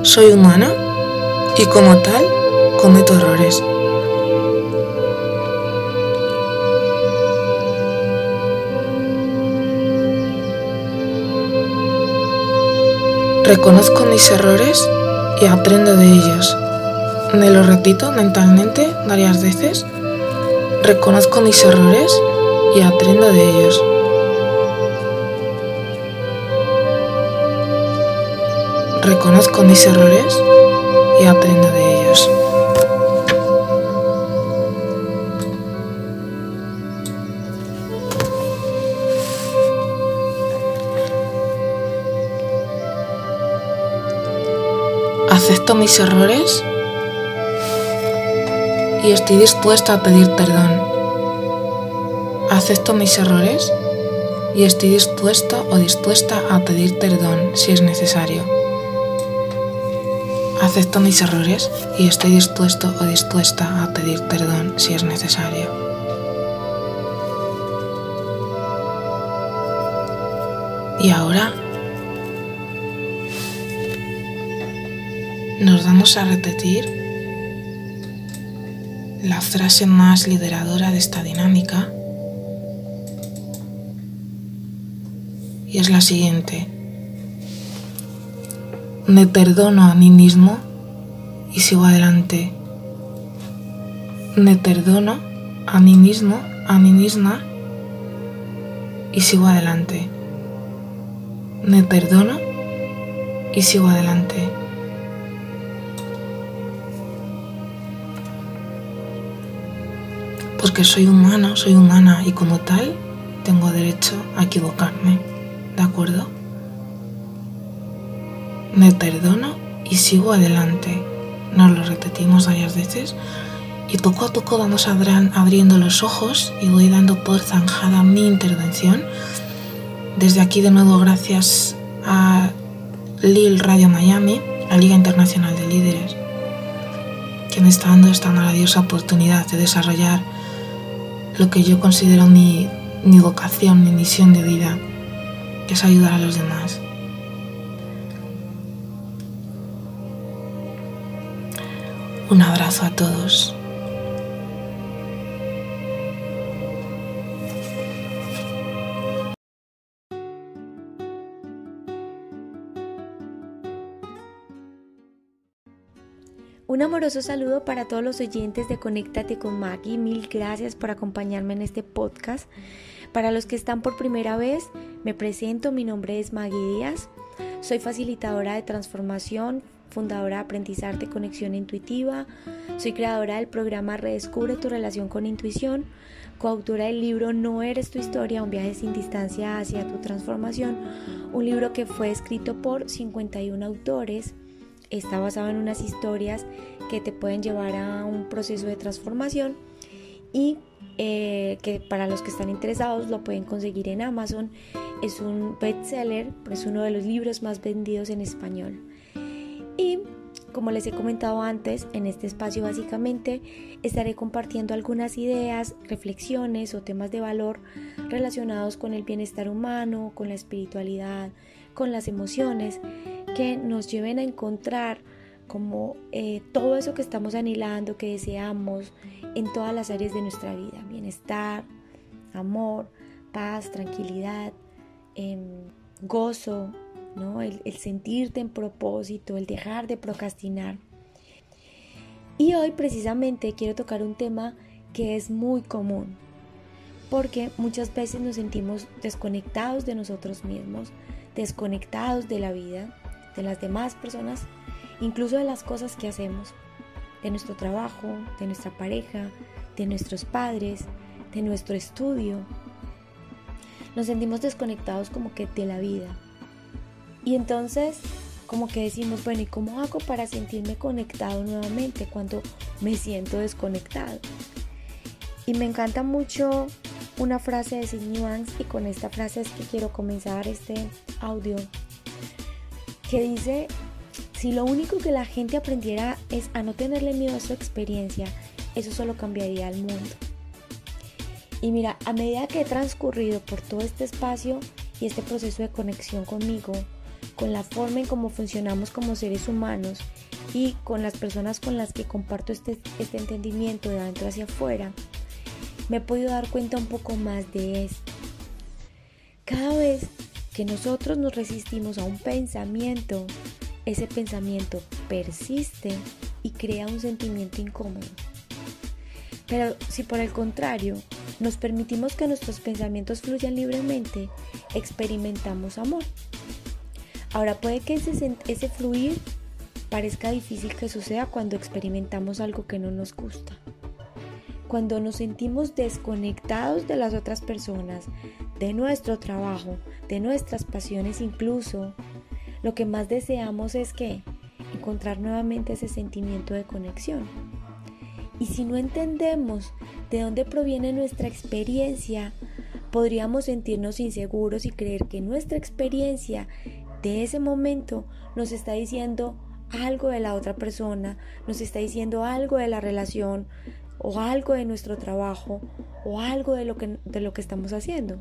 [SPEAKER 4] Soy humana y como tal cometo errores. Reconozco mis errores y aprendo de ellos. Me lo repito mentalmente varias veces. Reconozco mis errores y aprendo de ellos. Reconozco mis errores y aprendo de ellos. Acepto mis errores y estoy dispuesta a pedir perdón. Acepto mis errores y estoy dispuesto o dispuesta a pedir perdón si es necesario. Acepto mis errores y estoy dispuesto o dispuesta a pedir perdón si es necesario. Y ahora nos vamos a repetir la frase más lideradora de esta dinámica y es la siguiente. Me perdono a mí mismo y sigo adelante. Me perdono a mí mismo, a mí misma y sigo adelante. Me perdono y sigo adelante. Porque soy humano, soy humana y como tal tengo derecho a equivocarme. ¿De acuerdo? Me perdono y sigo adelante. Nos lo repetimos varias veces y poco a poco vamos abriendo los ojos y voy dando por zanjada mi intervención. Desde aquí de nuevo gracias a Lil Radio Miami, la Liga Internacional de Líderes, que me está dando esta maravillosa oportunidad de desarrollar lo que yo considero mi, mi vocación, mi misión de vida, que es ayudar a los demás. Un abrazo a todos.
[SPEAKER 5] Un amoroso saludo para todos los oyentes de Conéctate con Maggie. Mil gracias por acompañarme en este podcast. Para los que están por primera vez, me presento. Mi nombre es Maggie Díaz. Soy facilitadora de transformación, fundadora de Aprendizarte Conexión Intuitiva. Soy creadora del programa Redescubre tu relación con intuición, coautora del libro No eres tu historia, un viaje sin distancia hacia tu transformación, un libro que fue escrito por 51 autores está basado en unas historias que te pueden llevar a un proceso de transformación y eh, que para los que están interesados lo pueden conseguir en Amazon. Es un bestseller, es uno de los libros más vendidos en español. Y como les he comentado antes, en este espacio básicamente estaré compartiendo algunas ideas, reflexiones o temas de valor relacionados con el bienestar humano, con la espiritualidad, con las emociones que nos lleven a encontrar como eh, todo eso que estamos anhelando, que deseamos en todas las áreas de nuestra vida. Bienestar, amor, paz, tranquilidad, em, gozo, el, el sentirte en propósito, el dejar de procrastinar. Y hoy precisamente quiero tocar un tema que es muy común, porque muchas veces nos sentimos desconectados de nosotros mismos, desconectados de la vida, de las demás personas, incluso de las cosas que hacemos, de nuestro trabajo, de nuestra pareja, de nuestros padres, de nuestro estudio. Nos sentimos desconectados como que de la vida. Y entonces como que decimos, bueno, ¿y cómo hago para sentirme conectado nuevamente cuando me siento desconectado? Y me encanta mucho una frase de Sidney Banks y con esta frase es que quiero comenzar este audio que dice, si lo único que la gente aprendiera es a no tenerle miedo a su experiencia, eso solo cambiaría el mundo. Y mira, a medida que he transcurrido por todo este espacio y este proceso de conexión conmigo, con la forma en cómo funcionamos como seres humanos y con las personas con las que comparto este, este entendimiento de adentro hacia afuera, me he podido dar cuenta un poco más de esto. Cada vez que nosotros nos resistimos a un pensamiento, ese pensamiento persiste y crea un sentimiento incómodo. Pero si por el contrario nos permitimos que nuestros pensamientos fluyan libremente, experimentamos amor. Ahora puede que ese, ese fluir parezca difícil que suceda cuando experimentamos algo que no nos gusta. Cuando nos sentimos desconectados de las otras personas, de nuestro trabajo, de nuestras pasiones incluso, lo que más deseamos es que encontrar nuevamente ese sentimiento de conexión. Y si no entendemos de dónde proviene nuestra experiencia, podríamos sentirnos inseguros y creer que nuestra experiencia de ese momento nos está diciendo algo de la otra persona, nos está diciendo algo de la relación o algo de nuestro trabajo o algo de lo que, de lo que estamos haciendo.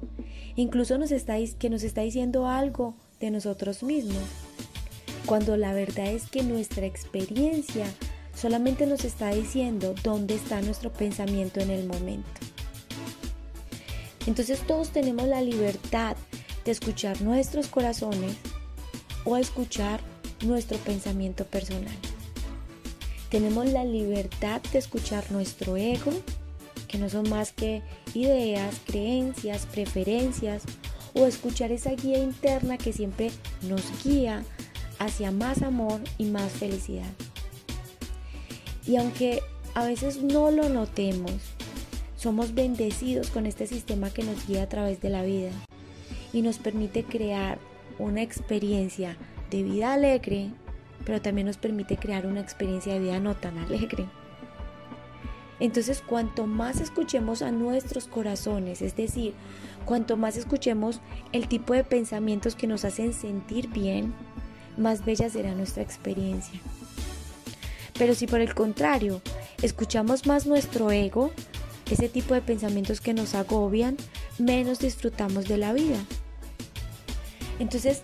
[SPEAKER 5] Incluso nos está, que nos está diciendo algo de nosotros mismos. Cuando la verdad es que nuestra experiencia solamente nos está diciendo dónde está nuestro pensamiento en el momento. Entonces todos tenemos la libertad de escuchar nuestros corazones o escuchar nuestro pensamiento personal. Tenemos la libertad de escuchar nuestro ego, que no son más que ideas, creencias, preferencias, o escuchar esa guía interna que siempre nos guía hacia más amor y más felicidad. Y aunque a veces no lo notemos, somos bendecidos con este sistema que nos guía a través de la vida y nos permite crear una experiencia de vida alegre, pero también nos permite crear una experiencia de vida no tan alegre. Entonces, cuanto más escuchemos a nuestros corazones, es decir, cuanto más escuchemos el tipo de pensamientos que nos hacen sentir bien, más bella será nuestra experiencia. Pero si por el contrario, escuchamos más nuestro ego, ese tipo de pensamientos que nos agobian, menos disfrutamos de la vida. Entonces,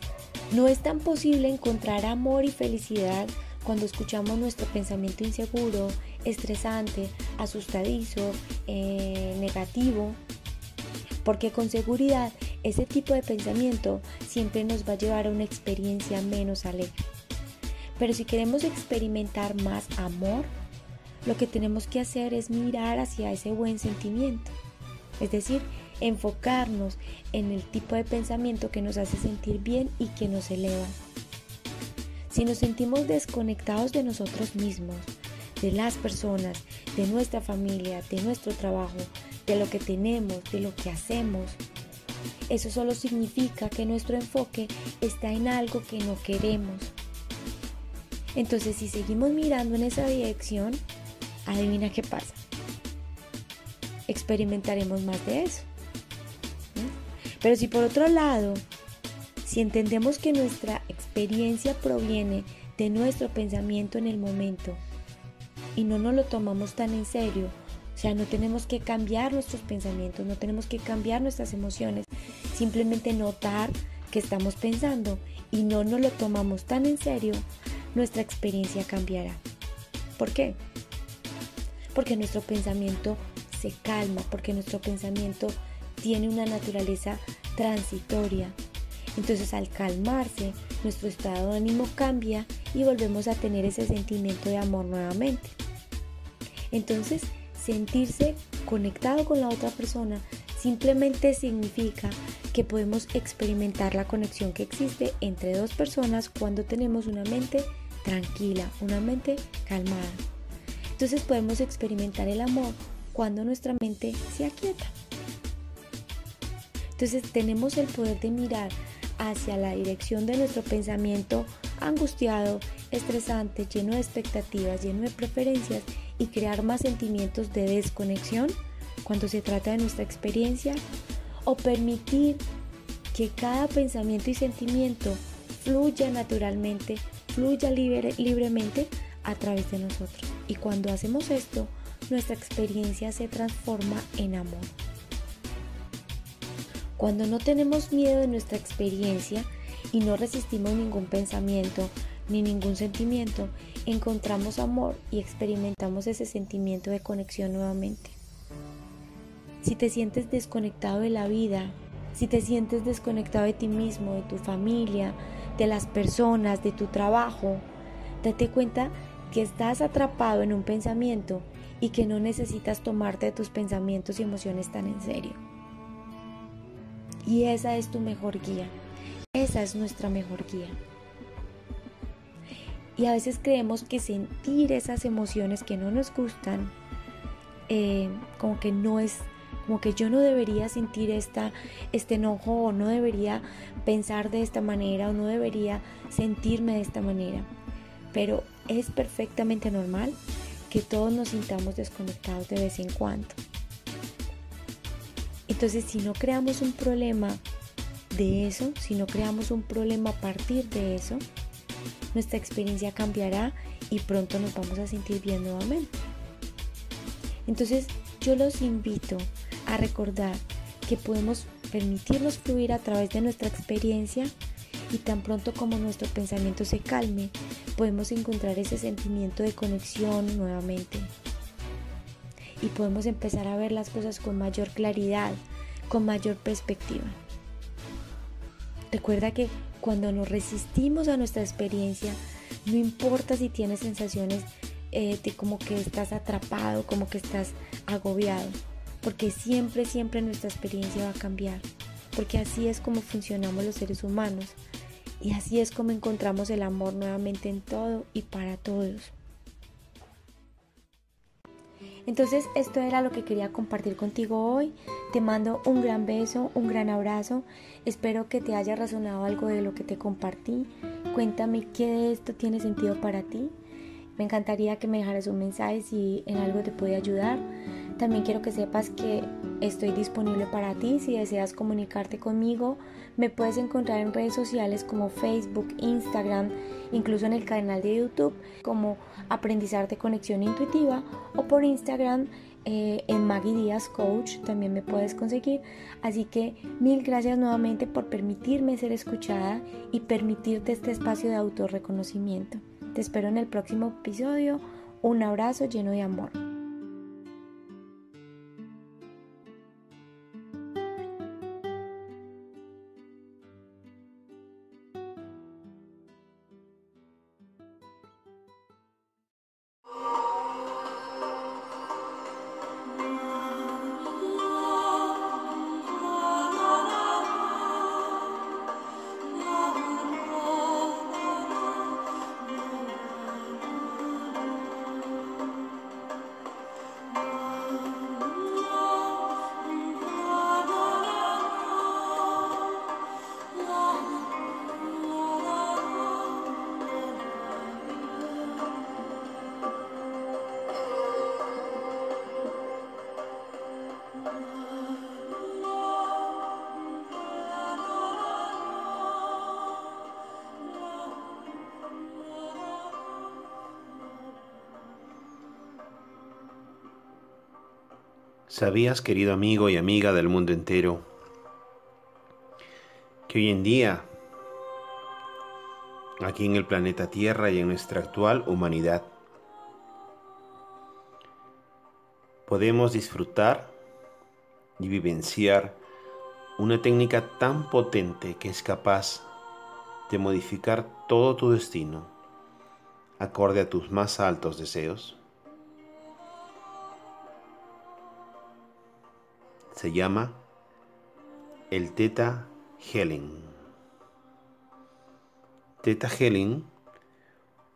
[SPEAKER 5] no es tan posible encontrar amor y felicidad cuando escuchamos nuestro pensamiento inseguro, estresante, asustadizo, eh, negativo, porque con seguridad ese tipo de pensamiento siempre nos va a llevar a una experiencia menos alegre. Pero si queremos experimentar más amor, lo que tenemos que hacer es mirar hacia ese buen sentimiento. Es decir, enfocarnos en el tipo de pensamiento que nos hace sentir bien y que nos eleva. Si nos sentimos desconectados de nosotros mismos, de las personas, de nuestra familia, de nuestro trabajo, de lo que tenemos, de lo que hacemos, eso solo significa que nuestro enfoque está en algo que no queremos. Entonces si seguimos mirando en esa dirección, adivina qué pasa. Experimentaremos más de eso. Pero si por otro lado, si entendemos que nuestra experiencia proviene de nuestro pensamiento en el momento y no nos lo tomamos tan en serio, o sea, no tenemos que cambiar nuestros pensamientos, no tenemos que cambiar nuestras emociones, simplemente notar que estamos pensando y no nos lo tomamos tan en serio, nuestra experiencia cambiará. ¿Por qué? Porque nuestro pensamiento se calma, porque nuestro pensamiento tiene una naturaleza transitoria. Entonces al calmarse, nuestro estado de ánimo cambia y volvemos a tener ese sentimiento de amor nuevamente. Entonces, sentirse conectado con la otra persona Simplemente significa que podemos experimentar la conexión que existe entre dos personas cuando tenemos una mente tranquila, una mente calmada. Entonces podemos experimentar el amor cuando nuestra mente se aquieta. Entonces tenemos el poder de mirar hacia la dirección de nuestro pensamiento angustiado, estresante, lleno de expectativas, lleno de preferencias y crear más sentimientos de desconexión cuando se trata de nuestra experiencia o permitir que cada pensamiento y sentimiento fluya naturalmente, fluya libremente a través de nosotros. Y cuando hacemos esto, nuestra experiencia se transforma en amor. Cuando no tenemos miedo de nuestra experiencia y no resistimos ningún pensamiento ni ningún sentimiento, encontramos amor y experimentamos ese sentimiento de conexión nuevamente. Si te sientes desconectado de la vida, si te sientes desconectado de ti mismo, de tu familia, de las personas, de tu trabajo, date cuenta que estás atrapado en un pensamiento y que no necesitas tomarte tus pensamientos y emociones tan en serio. Y esa es tu mejor guía. Esa es nuestra mejor guía. Y a veces creemos que sentir esas emociones que no nos gustan, eh, como que no es, como que yo no debería sentir esta, este enojo o no debería pensar de esta manera o no debería sentirme de esta manera. Pero es perfectamente normal que todos nos sintamos desconectados de vez en cuando. Entonces, si no creamos un problema de eso, si no creamos un problema a partir de eso, nuestra experiencia cambiará y pronto nos vamos a sentir bien nuevamente. Entonces, yo los invito a recordar que podemos permitirnos fluir a través de nuestra experiencia y tan pronto como nuestro pensamiento se calme, podemos encontrar ese sentimiento de conexión nuevamente y podemos empezar a ver las cosas con mayor claridad, con mayor perspectiva. Recuerda que cuando nos resistimos a nuestra experiencia, no importa si tienes sensaciones eh, de como que estás atrapado, como que estás agobiado, porque siempre, siempre nuestra experiencia va a cambiar, porque así es como funcionamos los seres humanos y así es como encontramos el amor nuevamente en todo y para todos. Entonces esto era lo que quería compartir contigo hoy. Te mando un gran beso, un gran abrazo. Espero que te haya razonado algo de lo que te compartí. Cuéntame qué de esto tiene sentido para ti. Me encantaría que me dejaras un mensaje si en algo te puede ayudar. También quiero que sepas que estoy disponible para ti si deseas comunicarte conmigo. Me puedes encontrar en redes sociales como Facebook, Instagram, incluso en el canal de YouTube como Aprendizar de Conexión Intuitiva o por Instagram eh, en Maggie Díaz Coach también me puedes conseguir. Así que mil gracias nuevamente por permitirme ser escuchada y permitirte este espacio de autorreconocimiento. Te espero en el próximo episodio. Un abrazo lleno de amor.
[SPEAKER 1] ¿Sabías, querido amigo y amiga del mundo entero, que hoy en día, aquí en el planeta Tierra y en nuestra actual humanidad, podemos disfrutar y vivenciar una técnica tan potente que es capaz de modificar todo tu destino acorde a tus más altos deseos? Se llama el Teta Healing. Teta Healing,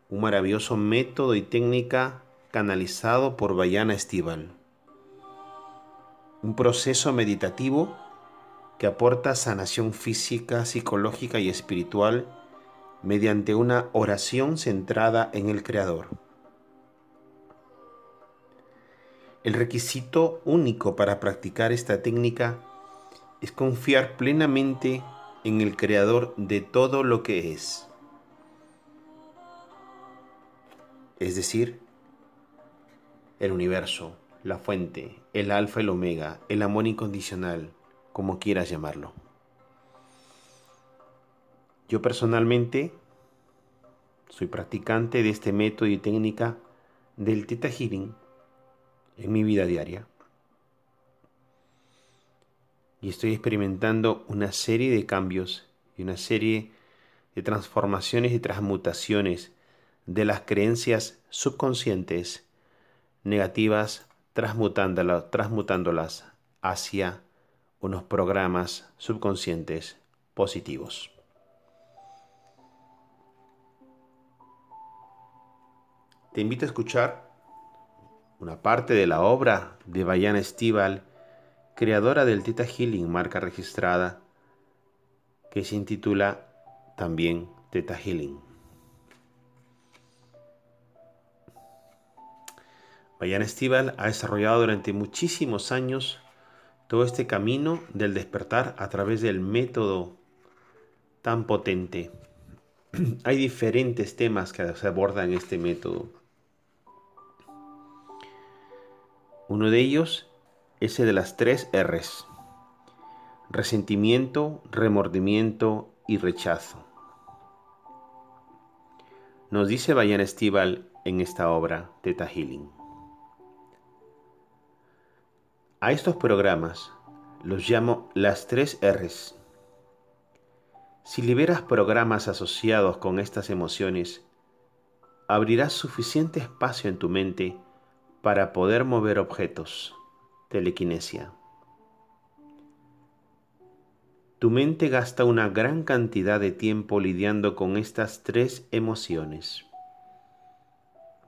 [SPEAKER 1] un maravilloso método y técnica canalizado por Bayana Estival. Un proceso meditativo que aporta sanación física, psicológica y espiritual mediante una oración centrada en el Creador. El requisito único para practicar esta técnica es confiar plenamente en el Creador de todo lo que es. Es decir, el universo, la fuente, el alfa, el omega, el amor incondicional, como quieras llamarlo. Yo personalmente soy practicante de este método y técnica del Theta Healing en mi vida diaria. Y estoy experimentando una serie de cambios y una serie de transformaciones y transmutaciones de las creencias subconscientes negativas, transmutándolas hacia unos programas subconscientes positivos. Te invito a escuchar una parte de la obra de Bayana Estival, creadora del Tita Healing, marca registrada, que se intitula también Teta Healing. Bayana Estival ha desarrollado durante muchísimos años todo este camino del despertar a través del método tan potente. Hay diferentes temas que se abordan en este método. Uno de ellos es el de las tres R's. Resentimiento, remordimiento y rechazo. Nos dice Bayan Estival en esta obra, Teta Healing. A estos programas los llamo las tres R's. Si liberas programas asociados con estas emociones, abrirás suficiente espacio en tu mente para poder mover objetos. Telequinesia. Tu mente gasta una gran cantidad de tiempo lidiando con estas tres emociones.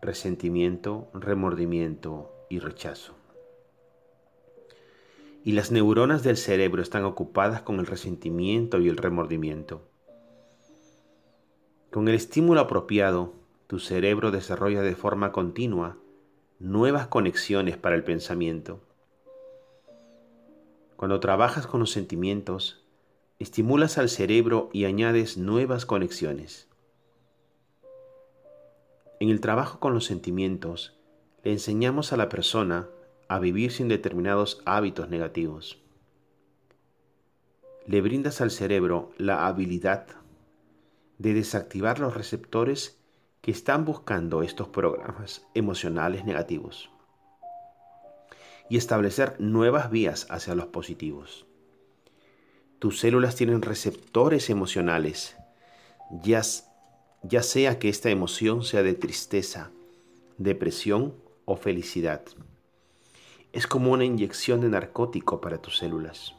[SPEAKER 1] Resentimiento, remordimiento y rechazo. Y las neuronas del cerebro están ocupadas con el resentimiento y el remordimiento. Con el estímulo apropiado, tu cerebro desarrolla de forma continua nuevas conexiones para el pensamiento. Cuando trabajas con los sentimientos, estimulas al cerebro y añades nuevas conexiones. En el trabajo con los sentimientos, le enseñamos a la persona a vivir sin determinados hábitos negativos. Le brindas al cerebro la habilidad de desactivar los receptores que están buscando estos programas emocionales negativos y establecer nuevas vías hacia los positivos. Tus células tienen receptores emocionales, ya, sea que esta emoción sea de tristeza, depresión o felicidad. Es como una inyección de narcótico para tus células.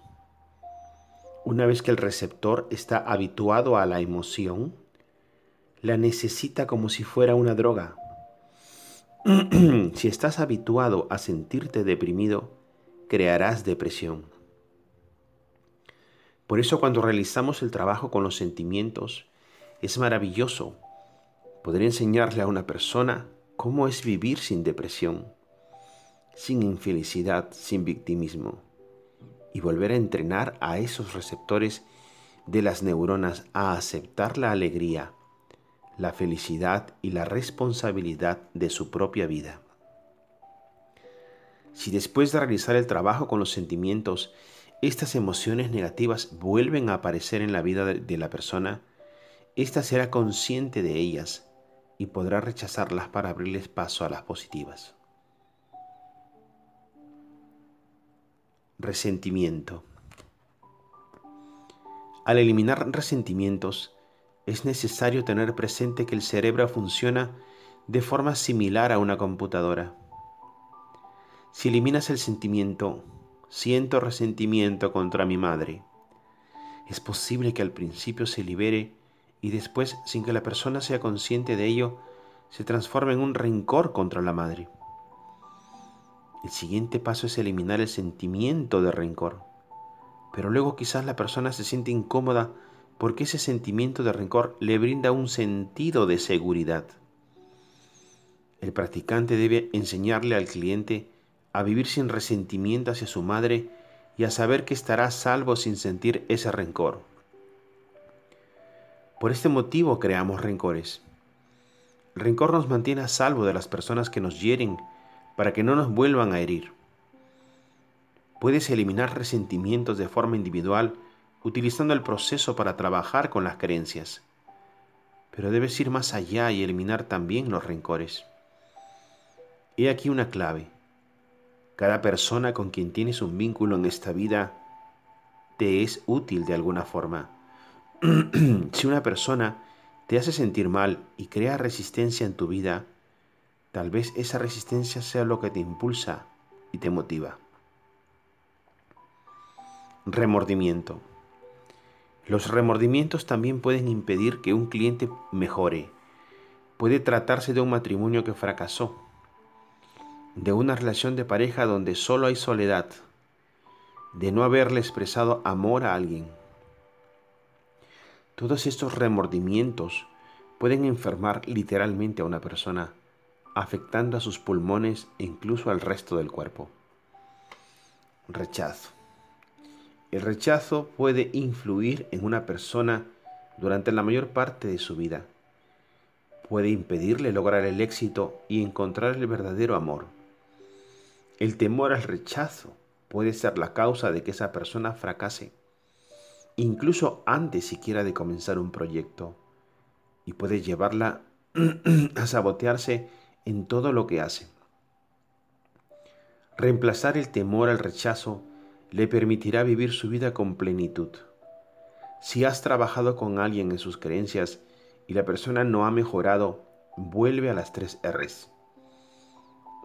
[SPEAKER 1] Una vez que el receptor está habituado a la emoción, la necesita como si fuera una droga. si estás habituado a sentirte deprimido, crearás depresión. Por eso cuando realizamos el trabajo con los sentimientos, es maravilloso poder enseñarle a una persona cómo es vivir sin depresión, sin infelicidad, sin victimismo, y volver a entrenar a esos receptores de las neuronas a aceptar la alegría, la felicidad y la responsabilidad de su propia vida. Si después de realizar el trabajo con los sentimientos, estas emociones negativas vuelven a aparecer en la vida de la persona, ésta será consciente de ellas y podrá rechazarlas para abrirles paso a las positivas. Resentimiento. Al eliminar resentimientos, es necesario tener presente que el cerebro funciona de forma similar a una computadora. Si eliminas el sentimiento, siento resentimiento contra mi madre, Es posible que al principio se libere y después, sin que la persona sea consciente de ello, se transforme en un rencor contra la madre. El siguiente paso es eliminar el sentimiento de rencor. Pero luego quizás la persona se siente incómoda porque ese sentimiento de rencor le brinda un sentido de seguridad. El practicante debe enseñarle al cliente a vivir sin resentimiento hacia su madre y a saber que estará salvo sin sentir ese rencor. Por este motivo creamos rencores. El rencor nos mantiene a salvo de las personas que nos hieren para que no nos vuelvan a herir. Puedes eliminar resentimientos de forma individual utilizando el proceso para trabajar con las creencias, pero debes ir más allá y eliminar también los rencores. He aquí una clave. Cada persona con quien tienes un vínculo en esta vida te es útil de alguna forma si una persona te hace sentir mal y crea resistencia en tu vida, tal vez esa resistencia sea lo que te impulsa y te motiva. Remordimiento. Los remordimientos también pueden impedir que un cliente mejore. Puede tratarse de un matrimonio que fracasó, de una relación de pareja donde solo hay soledad, de no haberle expresado amor a alguien todos estos remordimientos pueden enfermar literalmente a una persona, afectando a sus pulmones e incluso al resto del cuerpo. Rechazo. El rechazo puede influir en una persona durante la mayor parte de su vida. Puede impedirle lograr el éxito y encontrar el verdadero amor. El temor al rechazo puede ser la causa de que esa persona fracase incluso antes siquiera de comenzar un proyecto, y puede llevarla a sabotearse en todo lo que hace. Reemplazar el temor al rechazo le permitirá vivir su vida con plenitud. Si has trabajado con alguien en sus creencias y la persona no ha mejorado, vuelve a las tres R's.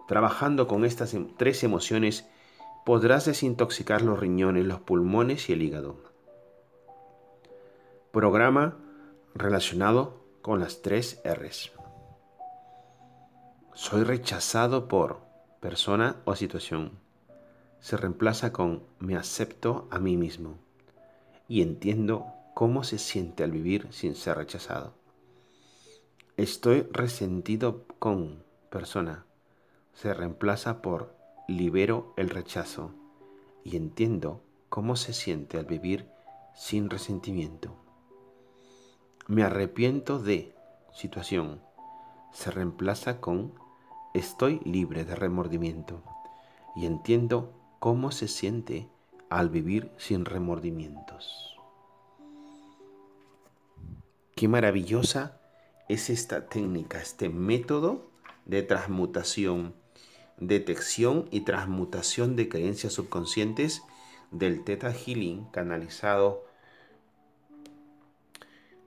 [SPEAKER 1] Trabajando con estas em, tres emociones, podrás desintoxicar los riñones, los pulmones y el hígado programa relacionado con las tres R's. Soy rechazado por persona o situación. Se reemplaza con me acepto a mí mismo y entiendo cómo se siente al vivir sin ser rechazado. Estoy resentido con persona. Se reemplaza por libero el rechazo y entiendo cómo se siente al vivir sin resentimiento. Me arrepiento de situación. Se reemplaza con estoy libre de remordimiento y entiendo cómo se siente al vivir sin remordimientos. Qué maravillosa es esta técnica, este método de transmutación, detección y transmutación de creencias subconscientes del Theta Healing canalizado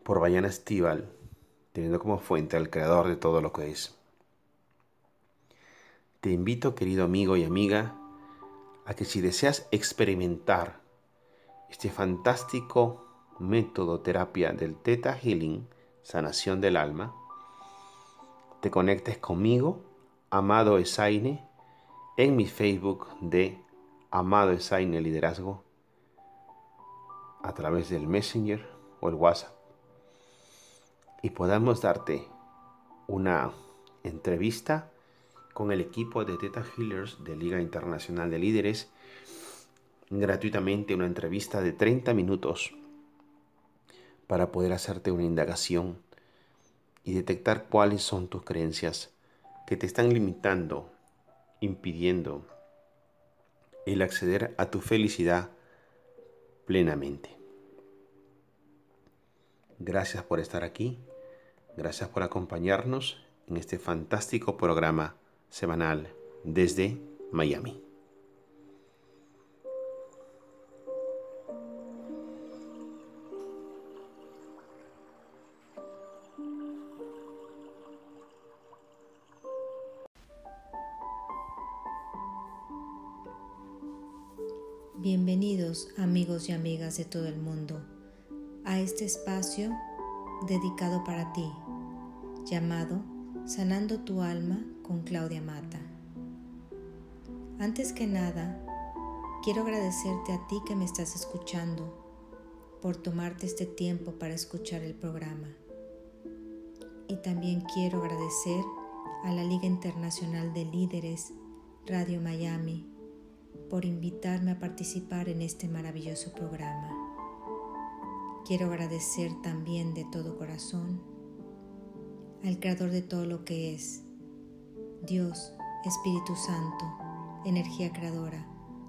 [SPEAKER 1] por Bayana Estival, teniendo como fuente al creador de todo lo que es. Te invito, querido amigo y amiga, a que si deseas experimentar este fantástico método terapia del Theta Healing, sanación del alma, te conectes conmigo, Amado Esaine, en mi Facebook de Amado Esaine Liderazgo, a través del Messenger o el WhatsApp. Y podamos darte una entrevista con el equipo de Theta Healers de Liga Internacional de Líderes gratuitamente una entrevista de 30 minutos para poder hacerte una indagación y detectar cuáles son tus creencias que te están limitando, impidiendo el acceder a tu felicidad plenamente. Gracias por estar aquí Gracias por acompañarnos en este fantástico programa semanal desde Miami.
[SPEAKER 5] Bienvenidos amigos y amigas de todo el mundo
[SPEAKER 6] a este espacio dedicado para ti, llamado Sanando tu alma con Claudia Mata. Antes que nada, quiero agradecerte a ti que me estás escuchando por tomarte este tiempo para escuchar el programa. Y también quiero agradecer a la Liga Internacional de Líderes Radio Miami por invitarme a participar en este maravilloso programa. Quiero agradecer también de todo corazón al Creador de todo lo que es, Dios, Espíritu Santo, energía creadora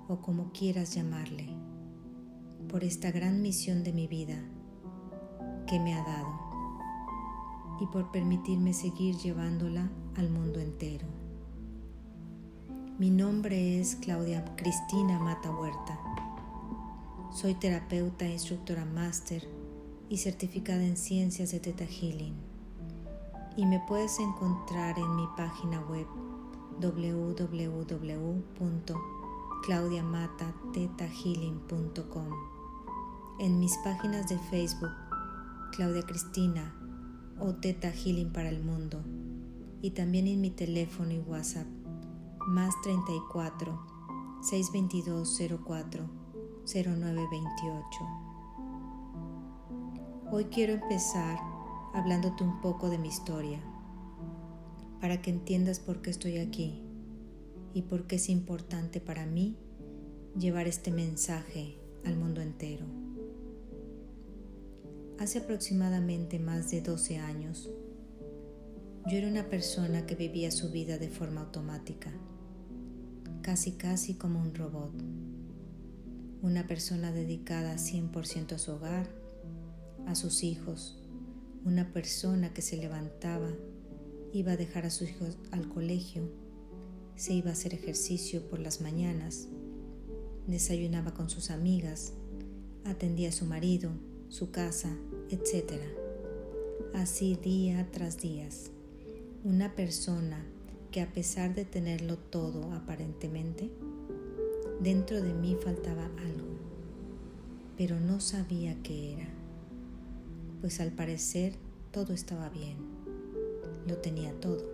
[SPEAKER 6] o como quieras llamarle, por esta gran misión de mi vida que me ha dado y por permitirme seguir llevándola al mundo entero. Mi nombre es Claudia Cristina Mata Huerta. Soy terapeuta, instructora máster y certificada en ciencias de Theta Healing. Y me puedes encontrar en mi página web www.claudiamatathetahealing.com, en mis páginas de Facebook Claudia Cristina o Teta Healing para el Mundo y también en mi teléfono y WhatsApp más 34 622 04 0928. Hoy quiero empezar hablándote un poco de mi historia para que entiendas por qué estoy aquí y por qué es importante para mí llevar este mensaje al mundo entero. Hace aproximadamente más de 12 años, yo era una persona que vivía su vida de forma automática, casi casi como un robot. Una persona dedicada 100% a su hogar, a sus hijos, una persona que se levantaba, iba a dejar a sus hijos al colegio, se iba a hacer ejercicio por las mañanas, desayunaba con sus amigas, atendía a su marido, su casa, etc. Así día tras día una persona que a pesar de tenerlo todo aparentemente, dentro de mí faltaba algo, pero no sabía qué era, pues al parecer todo estaba bien, lo tenía todo,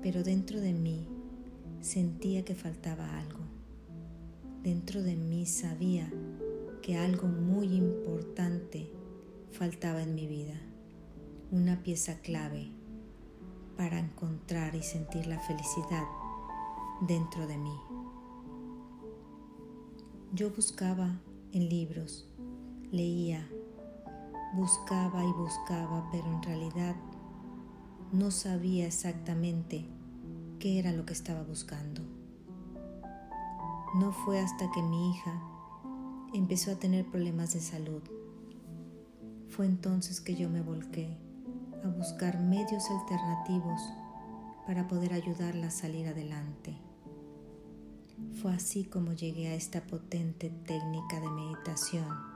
[SPEAKER 6] pero dentro de mí sentía que faltaba algo, dentro de mí sabía que algo muy importante faltaba en mi vida, una pieza clave para encontrar y sentir la felicidad dentro de mí. Yo buscaba en libros, leía, buscaba y buscaba, pero en realidad no sabía exactamente qué era lo que estaba buscando. No fue hasta que mi hija empezó a tener problemas de salud. Fue entonces que yo me volqué a buscar medios alternativos para poder ayudarla a salir adelante. Fue así como llegué a esta potente técnica de meditación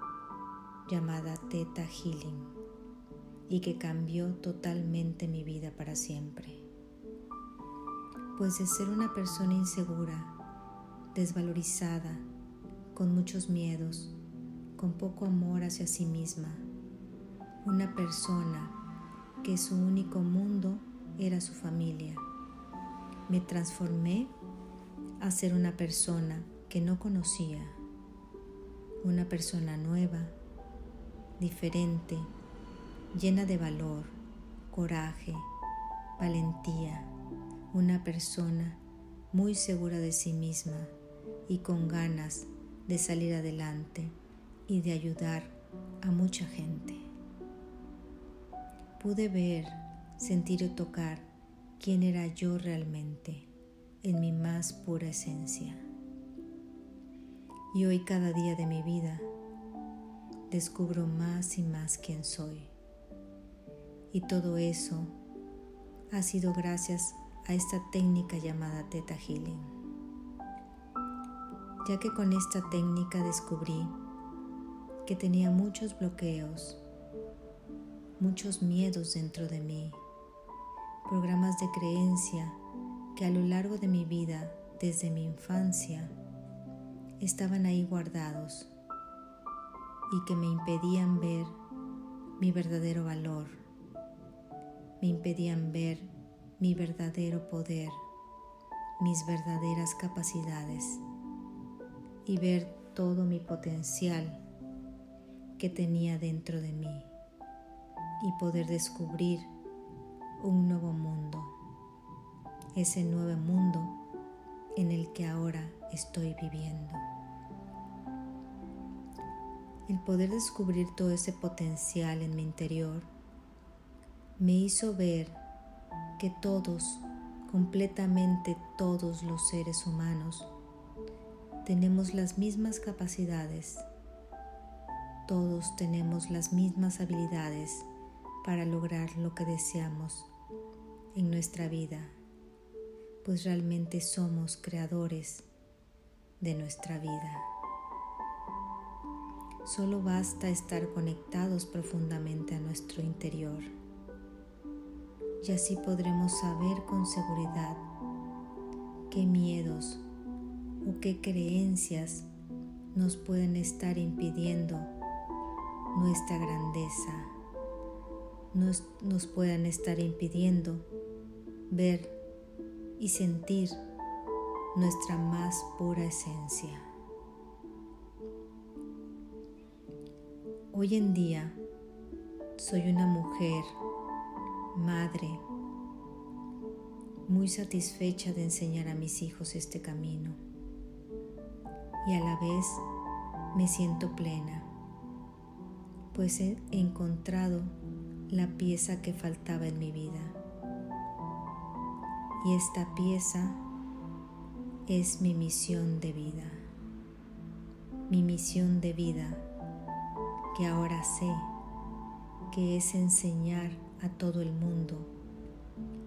[SPEAKER 6] llamada Theta Healing y que cambió totalmente mi vida para siempre. Pues de ser una persona insegura, desvalorizada, con muchos miedos, con poco amor hacia sí misma, una persona que su único mundo era su familia. Me transformé a ser una persona que no conocía, una persona nueva, diferente, llena de valor, coraje, valentía, una persona muy segura de sí misma y con ganas de salir adelante y de ayudar a mucha gente pude ver, sentir o tocar quién era yo realmente en mi más pura esencia. Y hoy cada día de mi vida descubro más y más quién soy. Y todo eso ha sido gracias a esta técnica llamada Theta Healing. Ya que con esta técnica descubrí que tenía muchos bloqueos muchos miedos dentro de mí, programas de creencia que a lo largo de mi vida, desde mi infancia, estaban ahí guardados y que me impedían ver mi verdadero valor, me impedían ver mi verdadero poder, mis verdaderas capacidades y ver todo mi potencial que tenía dentro de mí y poder descubrir un nuevo mundo, ese nuevo mundo en el que ahora estoy viviendo. El poder descubrir todo ese potencial en mi interior me hizo ver que todos, completamente todos los seres humanos, tenemos las mismas capacidades, todos tenemos las mismas habilidades para lograr lo que deseamos en nuestra vida, pues realmente somos creadores de nuestra vida. Solo basta estar conectados profundamente a nuestro interior y así podremos saber con seguridad qué miedos o qué creencias nos pueden estar impidiendo nuestra grandeza, nos, nos puedan estar impidiendo ver y sentir nuestra más pura esencia. Hoy en día soy una mujer, madre, muy satisfecha de enseñar a mis hijos este camino y a la vez me siento plena, pues he encontrado la pieza que faltaba en mi vida. Y esta pieza es mi misión de vida, mi misión de vida que ahora sé que es enseñar a todo el mundo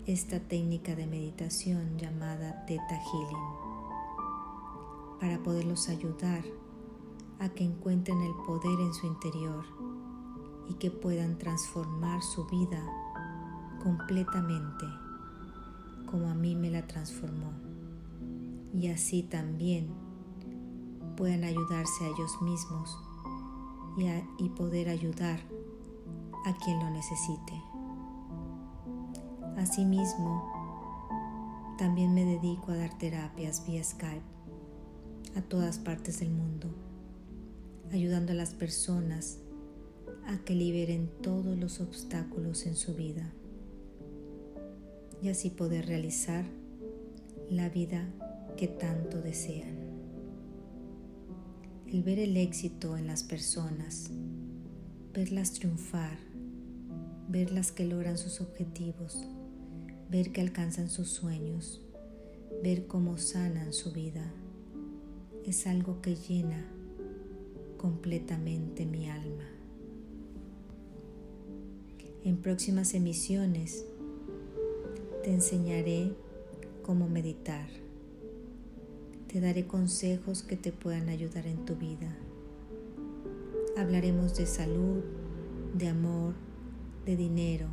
[SPEAKER 6] esta técnica de meditación llamada Theta Healing para poderlos ayudar a que encuentren el poder en su interior y que puedan transformar su vida completamente como a mí me la transformó. Y así también puedan ayudarse a ellos mismos y, poder ayudar a quien lo necesite. Asimismo, también me dedico a dar terapias vía Skype a todas partes del mundo, ayudando a las personas a que liberen todos los obstáculos en su vida y así poder realizar la vida que tanto desean el ver el éxito en las personas, verlas triunfar, verlas que logran sus objetivos, ver que alcanzan sus sueños, ver cómo sanan su vida, es algo que llena completamente mi alma. En próximas emisiones te enseñaré cómo meditar te daré consejos que te puedan ayudar en tu vida. Hablaremos de salud, de amor, de dinero,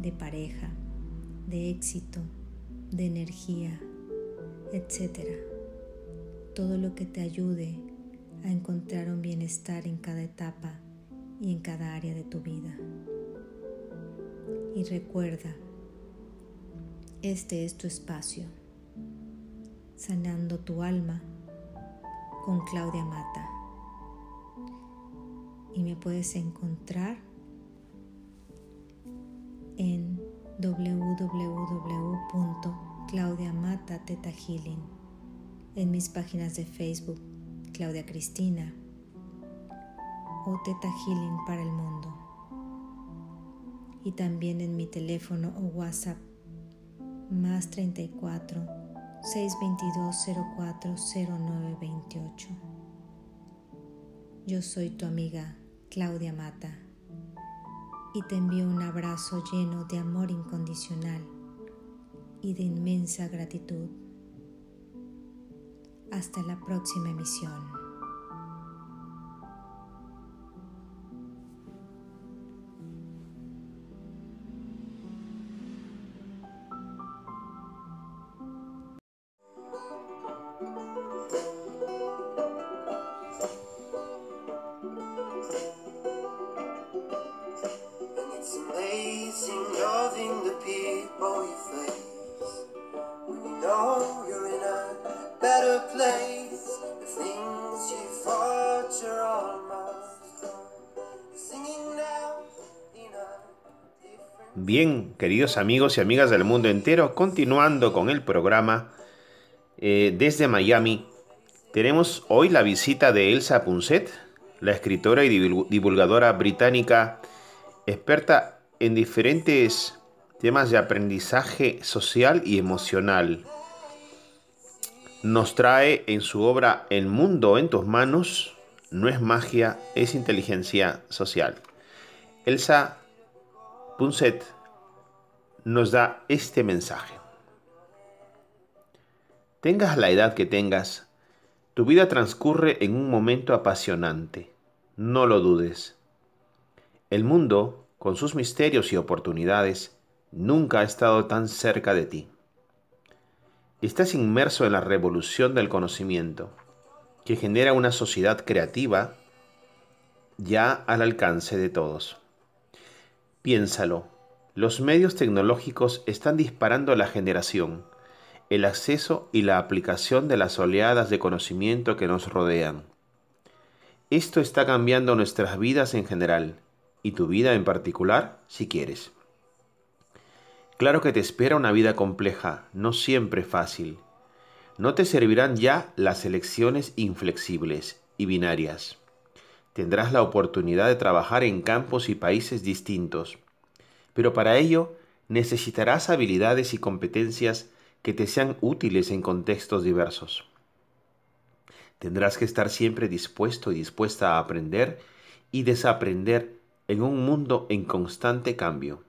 [SPEAKER 6] de pareja, de éxito, de energía, etc. Todo lo que te ayude a encontrar un bienestar en cada etapa y en cada área de tu vida. Y recuerda, este es tu espacio sanando tu alma con Claudia Mata. Y me puedes encontrar en www.claudiamata.teta en mis páginas de Facebook Claudia Cristina o Teta Healing para el mundo y también en mi teléfono o WhatsApp más 34 622-040928. Yo soy tu amiga Claudia Mata y te envío un abrazo lleno de amor incondicional y de inmensa gratitud. Hasta la próxima emisión.
[SPEAKER 1] Queridos amigos y amigas del mundo entero, continuando con el programa eh, desde Miami, tenemos hoy la visita de Elsa Punset, la escritora y divulgadora británica, experta en diferentes temas de aprendizaje social y emocional. Nos trae en su obra El mundo en tus manos, no es magia, es inteligencia social. Elsa Punset nos da este mensaje. Tengas la edad que tengas, tu vida transcurre en un momento apasionante. No lo dudes. El mundo, con sus misterios y oportunidades, nunca ha estado tan cerca de ti. Estás inmerso en la revolución del conocimiento, que genera una sociedad creativa ya al alcance de todos. Piénsalo, los medios tecnológicos están disparando la generación, el acceso y la aplicación de las oleadas de conocimiento que nos rodean. Esto está cambiando nuestras vidas en general, y tu vida en particular, si quieres. Claro que te espera una vida compleja, no siempre fácil. No te servirán ya las elecciones inflexibles y binarias tendrás la oportunidad de trabajar en campos y países distintos. Pero para ello necesitarás habilidades y competencias que te sean útiles en contextos diversos. Tendrás que estar siempre dispuesto y dispuesta a aprender y desaprender en un mundo en constante cambio,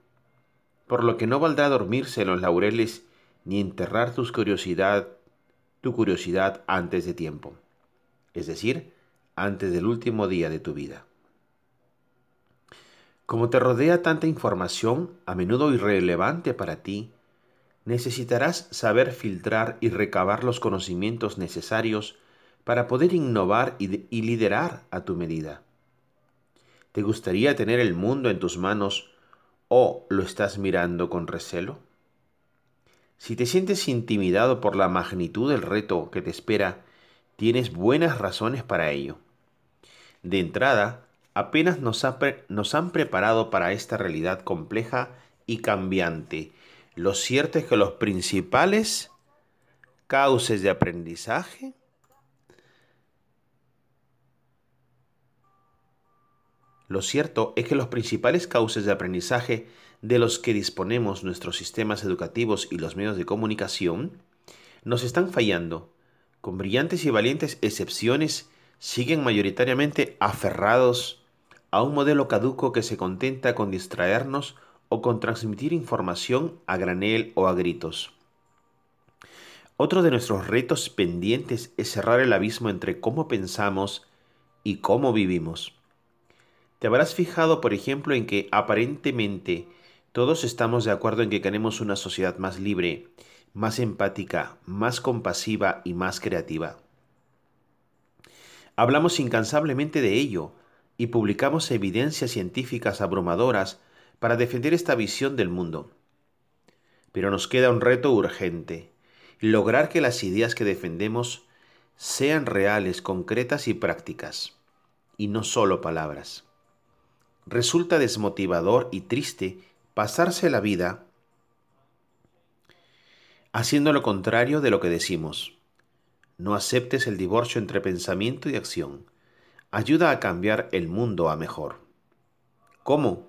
[SPEAKER 1] por lo que no valdrá dormirse en los laureles ni enterrar tu curiosidad, tu curiosidad antes de tiempo. Es decir, antes del último día de tu vida. Como te rodea tanta información, a menudo irrelevante para ti, necesitarás saber filtrar y recabar los conocimientos necesarios para poder innovar y, liderar a tu medida. ¿Te gustaría tener el mundo en tus manos o lo estás mirando con recelo? Si te sientes intimidado por la magnitud del reto que te espera, tienes buenas razones para ello. De entrada, apenas nos, han preparado para esta realidad compleja y cambiante. Lo cierto es que los principales cauces de aprendizaje Lo cierto es que los principales cauces de aprendizaje de los que disponemos nuestros sistemas educativos y los medios de comunicación nos están fallando, con brillantes y valientes excepciones siguen mayoritariamente aferrados a un modelo caduco que se contenta con distraernos o con transmitir información a granel o a gritos. Otro de nuestros retos pendientes es cerrar el abismo entre cómo pensamos y cómo vivimos. Te habrás fijado, por ejemplo, en que aparentemente todos estamos de acuerdo en que queremos una sociedad más libre, más empática, más compasiva y más creativa. Hablamos incansablemente de ello y publicamos evidencias científicas abrumadoras para defender esta visión del mundo. Pero nos queda un reto urgente, lograr que las ideas que defendemos sean reales, concretas y prácticas, y no solo palabras. Resulta desmotivador y triste pasarse la vida haciendo lo contrario de lo que decimos. No aceptes el divorcio entre pensamiento y acción. Ayuda a cambiar el mundo a mejor. ¿Cómo?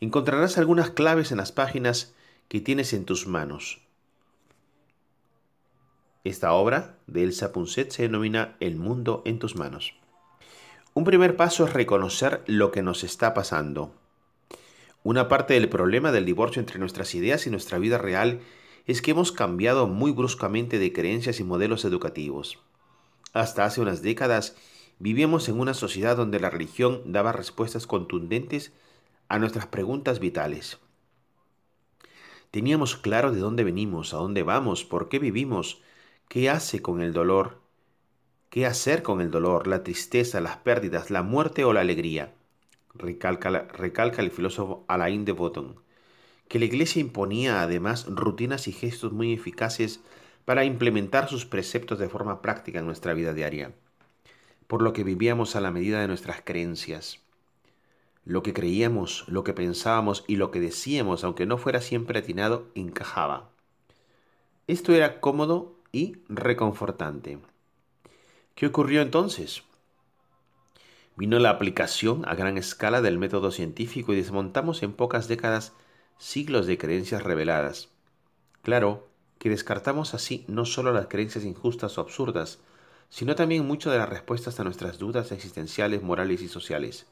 [SPEAKER 1] Encontrarás algunas claves en las páginas que tienes en tus manos. Esta obra de Elsa Punset se denomina El mundo en tus manos. Un primer paso es reconocer lo que nos está pasando. Una parte del problema del divorcio entre nuestras ideas y nuestra vida real es que hemos cambiado muy bruscamente de creencias y modelos educativos. Hasta hace unas décadas vivíamos en una sociedad donde la religión daba respuestas contundentes a nuestras preguntas vitales. Teníamos claro de dónde venimos, a dónde vamos, por qué vivimos, qué hace con el dolor, qué hacer con el dolor, la tristeza, las pérdidas, la muerte o la alegría, recalca, recalca el filósofo Alain de Botton que la Iglesia imponía además rutinas y gestos muy eficaces para implementar sus preceptos de forma práctica en nuestra vida diaria, por lo que vivíamos a la medida de nuestras creencias. Lo que creíamos, lo que pensábamos y lo que decíamos, aunque no fuera siempre atinado, encajaba. Esto era cómodo y reconfortante. ¿Qué ocurrió entonces? Vino la aplicación a gran escala del método científico y desmontamos en pocas décadas siglos de creencias reveladas. Claro que descartamos así no solo las creencias injustas o absurdas, sino también mucho de las respuestas a nuestras dudas existenciales, morales y sociales.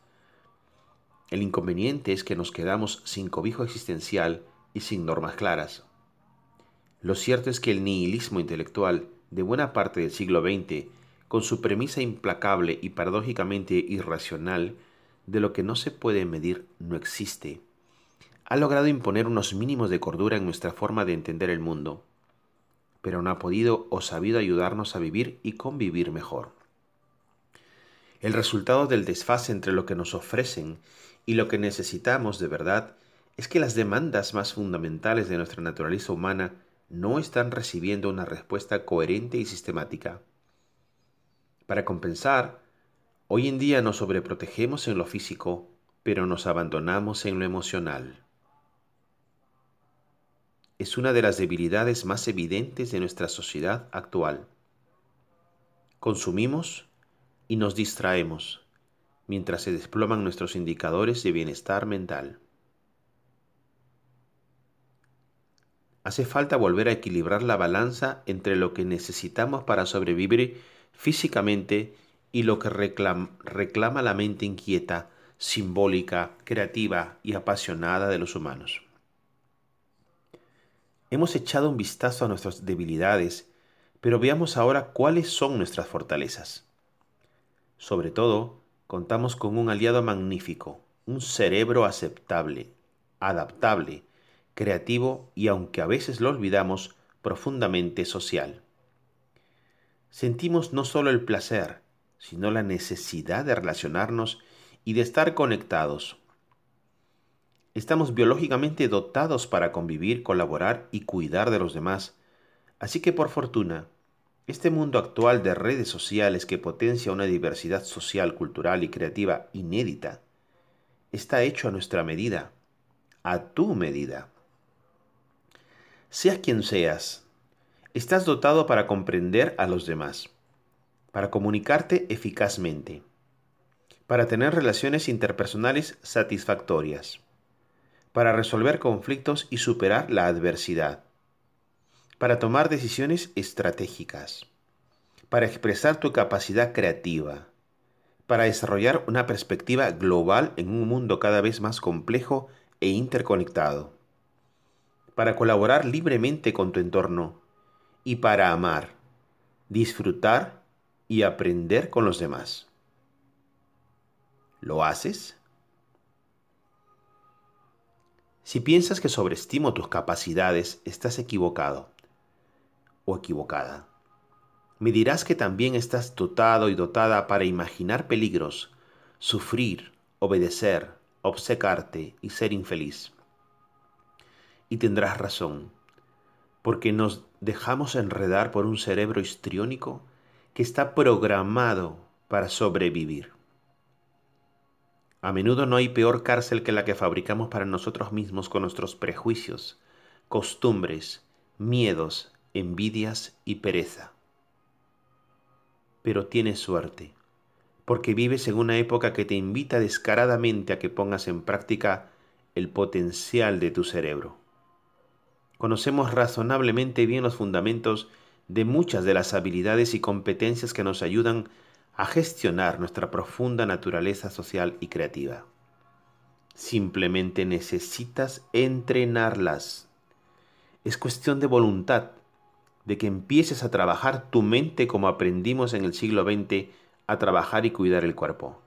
[SPEAKER 1] El inconveniente es que nos quedamos sin cobijo existencial y sin normas claras. Lo cierto es que el nihilismo intelectual de buena parte del siglo XX, con su premisa implacable y paradójicamente irracional de lo que no se puede medir no existe, ha logrado imponer unos mínimos de cordura en nuestra forma de entender el mundo, pero no ha podido o sabido ayudarnos a vivir y convivir mejor. El resultado del desfase entre lo que nos ofrecen y lo que necesitamos de verdad es que las demandas más fundamentales de nuestra naturaleza humana no están recibiendo una respuesta coherente y sistemática. Para compensar, hoy en día nos sobreprotegemos en lo físico, pero nos abandonamos en lo emocional. Es una de las debilidades más evidentes de nuestra sociedad actual. Consumimos y nos distraemos mientras se desploman nuestros indicadores de bienestar mental. Hace falta volver a equilibrar la balanza entre lo que necesitamos para sobrevivir físicamente y lo que reclama, la mente inquieta, simbólica, creativa y apasionada de los humanos. Hemos echado un vistazo a nuestras debilidades, pero veamos ahora cuáles son nuestras fortalezas. Sobre todo, contamos con un aliado magnífico, un cerebro aceptable, adaptable, creativo y aunque a veces lo olvidamos, profundamente social. Sentimos no solo el placer, sino la necesidad de relacionarnos y de estar conectados. Estamos biológicamente dotados para convivir, colaborar y cuidar de los demás, así que por fortuna, este mundo actual de redes sociales que potencia una diversidad social, cultural y creativa inédita está hecho a nuestra medida, a tu medida. Seas quien seas, estás dotado para comprender a los demás, para comunicarte eficazmente, para tener relaciones interpersonales satisfactorias, para resolver conflictos y superar la adversidad para tomar decisiones estratégicas, para expresar tu capacidad creativa, para desarrollar una perspectiva global en un mundo cada vez más complejo e interconectado, para colaborar libremente con tu entorno y para amar, disfrutar y aprender con los demás. ¿Lo haces? Si piensas que sobreestimo tus capacidades, estás equivocado o equivocada. Me dirás que también estás dotado y dotada para imaginar peligros, sufrir, obedecer, obcecarte y ser infeliz. Y tendrás razón, porque nos dejamos enredar por un cerebro histriónico que está programado para sobrevivir. A menudo no hay peor cárcel que la que fabricamos para nosotros mismos con nuestros prejuicios, costumbres, miedos envidias y pereza. Pero tienes suerte, porque vives en una época que te invita descaradamente a que pongas en práctica el potencial de tu cerebro. Conocemos razonablemente bien los fundamentos de muchas de las habilidades y competencias que nos ayudan a gestionar nuestra profunda naturaleza social y creativa. Simplemente necesitas entrenarlas. Es cuestión de voluntad de que empieces a trabajar tu mente como aprendimos en el siglo XX a trabajar y cuidar el cuerpo.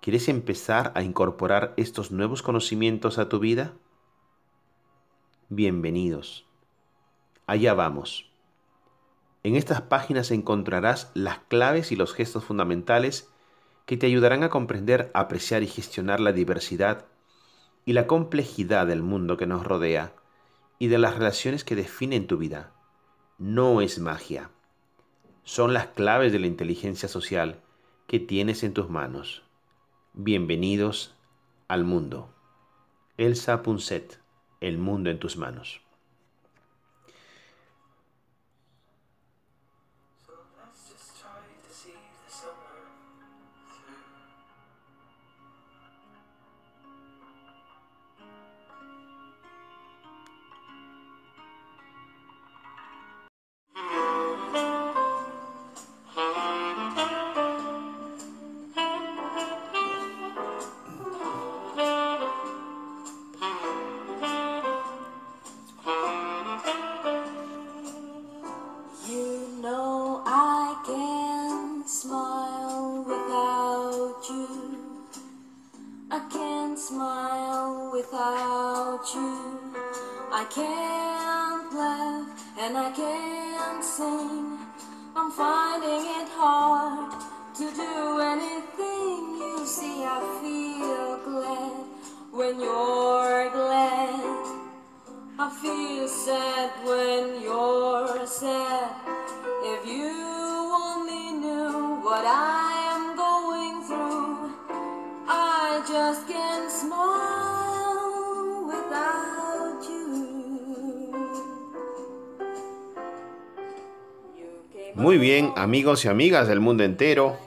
[SPEAKER 1] ¿Quieres empezar a incorporar estos nuevos conocimientos a tu vida? Bienvenidos. Allá vamos. En estas páginas encontrarás las claves y los gestos fundamentales que te ayudarán a comprender, apreciar y gestionar la diversidad y la complejidad del mundo que nos rodea y de las relaciones que definen tu vida. No es magia. Son las claves de la inteligencia social que tienes en tus manos. Bienvenidos al mundo. Elsa Punset, El mundo en tus manos. Amigos y amigas del mundo entero,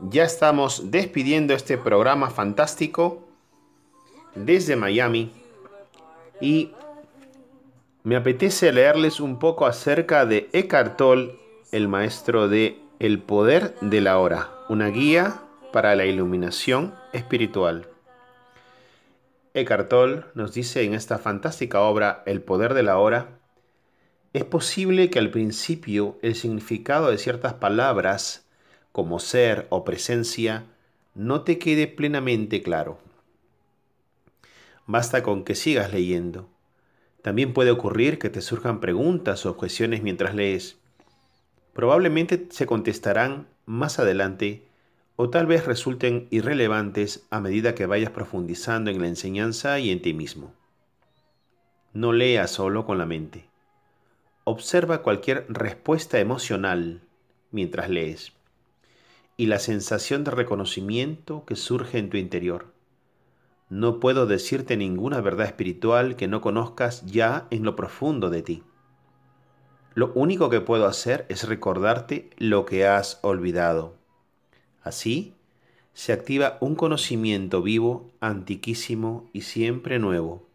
[SPEAKER 1] ya estamos despidiendo este programa fantástico desde Miami y me apetece leerles un poco acerca de Eckhart Tolle, el maestro de El poder de la hora, una guía para la iluminación espiritual. Eckhart Tolle nos dice en esta fantástica obra El poder de la hora es posible que al principio el significado de ciertas palabras, como ser o presencia, no te quede plenamente claro. Basta con que sigas leyendo. También puede ocurrir que te surjan preguntas o objeciones mientras lees. Probablemente se contestarán más adelante o tal vez resulten irrelevantes a medida que vayas profundizando en la enseñanza y en ti mismo. No leas solo con la mente. Observa cualquier respuesta emocional mientras lees y la sensación de reconocimiento que surge en tu interior. No puedo decirte ninguna verdad espiritual que no conozcas ya en lo profundo de ti. Lo único que puedo hacer es recordarte lo que has olvidado. Así, se activa un conocimiento vivo, antiquísimo y siempre nuevo,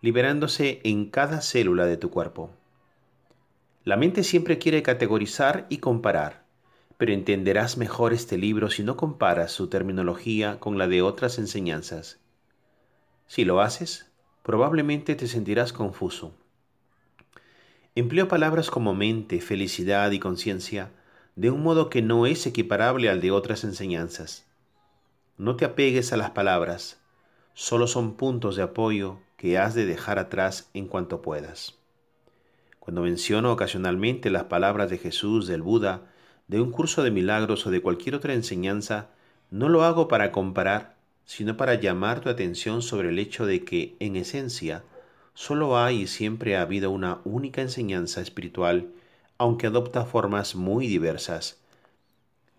[SPEAKER 1] liberándose en cada célula de tu cuerpo. La mente siempre quiere categorizar y comparar, pero entenderás mejor este libro si no comparas su terminología con la de otras enseñanzas. Si lo haces, probablemente te sentirás confuso. Empleo palabras como mente, felicidad y conciencia de un modo que no es equiparable al de otras enseñanzas. No te apegues a las palabras, solo son puntos de apoyo que has de dejar atrás en cuanto puedas. Cuando menciono ocasionalmente las palabras de Jesús, del Buda, de un curso de milagros o de cualquier otra enseñanza, no lo hago para comparar, sino para llamar tu atención sobre el hecho de que, en esencia, solo hay y siempre ha habido una única enseñanza espiritual, aunque adopta formas muy diversas.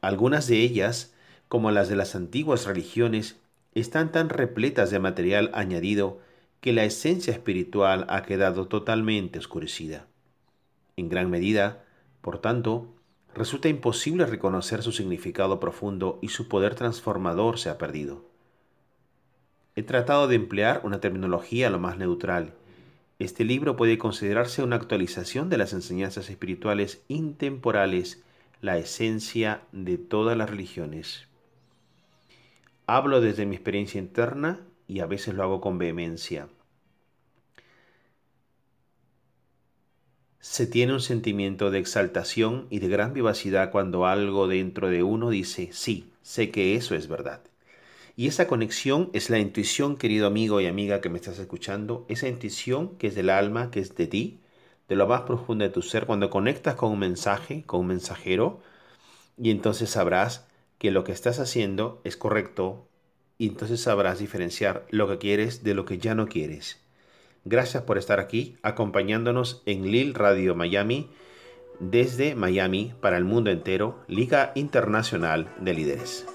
[SPEAKER 1] Algunas de ellas, como las de las antiguas religiones, están tan repletas de material añadido que la esencia espiritual ha quedado totalmente oscurecida. En gran medida, por tanto, resulta imposible reconocer su significado profundo y su poder transformador se ha perdido. He tratado de emplear una terminología lo más neutral. Este libro puede considerarse una actualización de las enseñanzas espirituales intemporales, la esencia de todas las religiones. Hablo desde mi experiencia interna y a veces lo hago con vehemencia. Se tiene un sentimiento de exaltación y de gran vivacidad cuando algo dentro de uno dice, sí, sé que eso es verdad. Y esa conexión es la intuición, querido amigo y amiga que me estás escuchando, esa intuición que es del alma, que es de ti, de lo más profundo de tu ser, cuando conectas con un mensaje, con un mensajero, y entonces sabrás que lo que estás haciendo es correcto, y entonces sabrás diferenciar lo que quieres de lo que ya no quieres. Gracias por estar aquí acompañándonos en Lil Radio Miami desde Miami para el mundo entero, Liga Internacional de Líderes.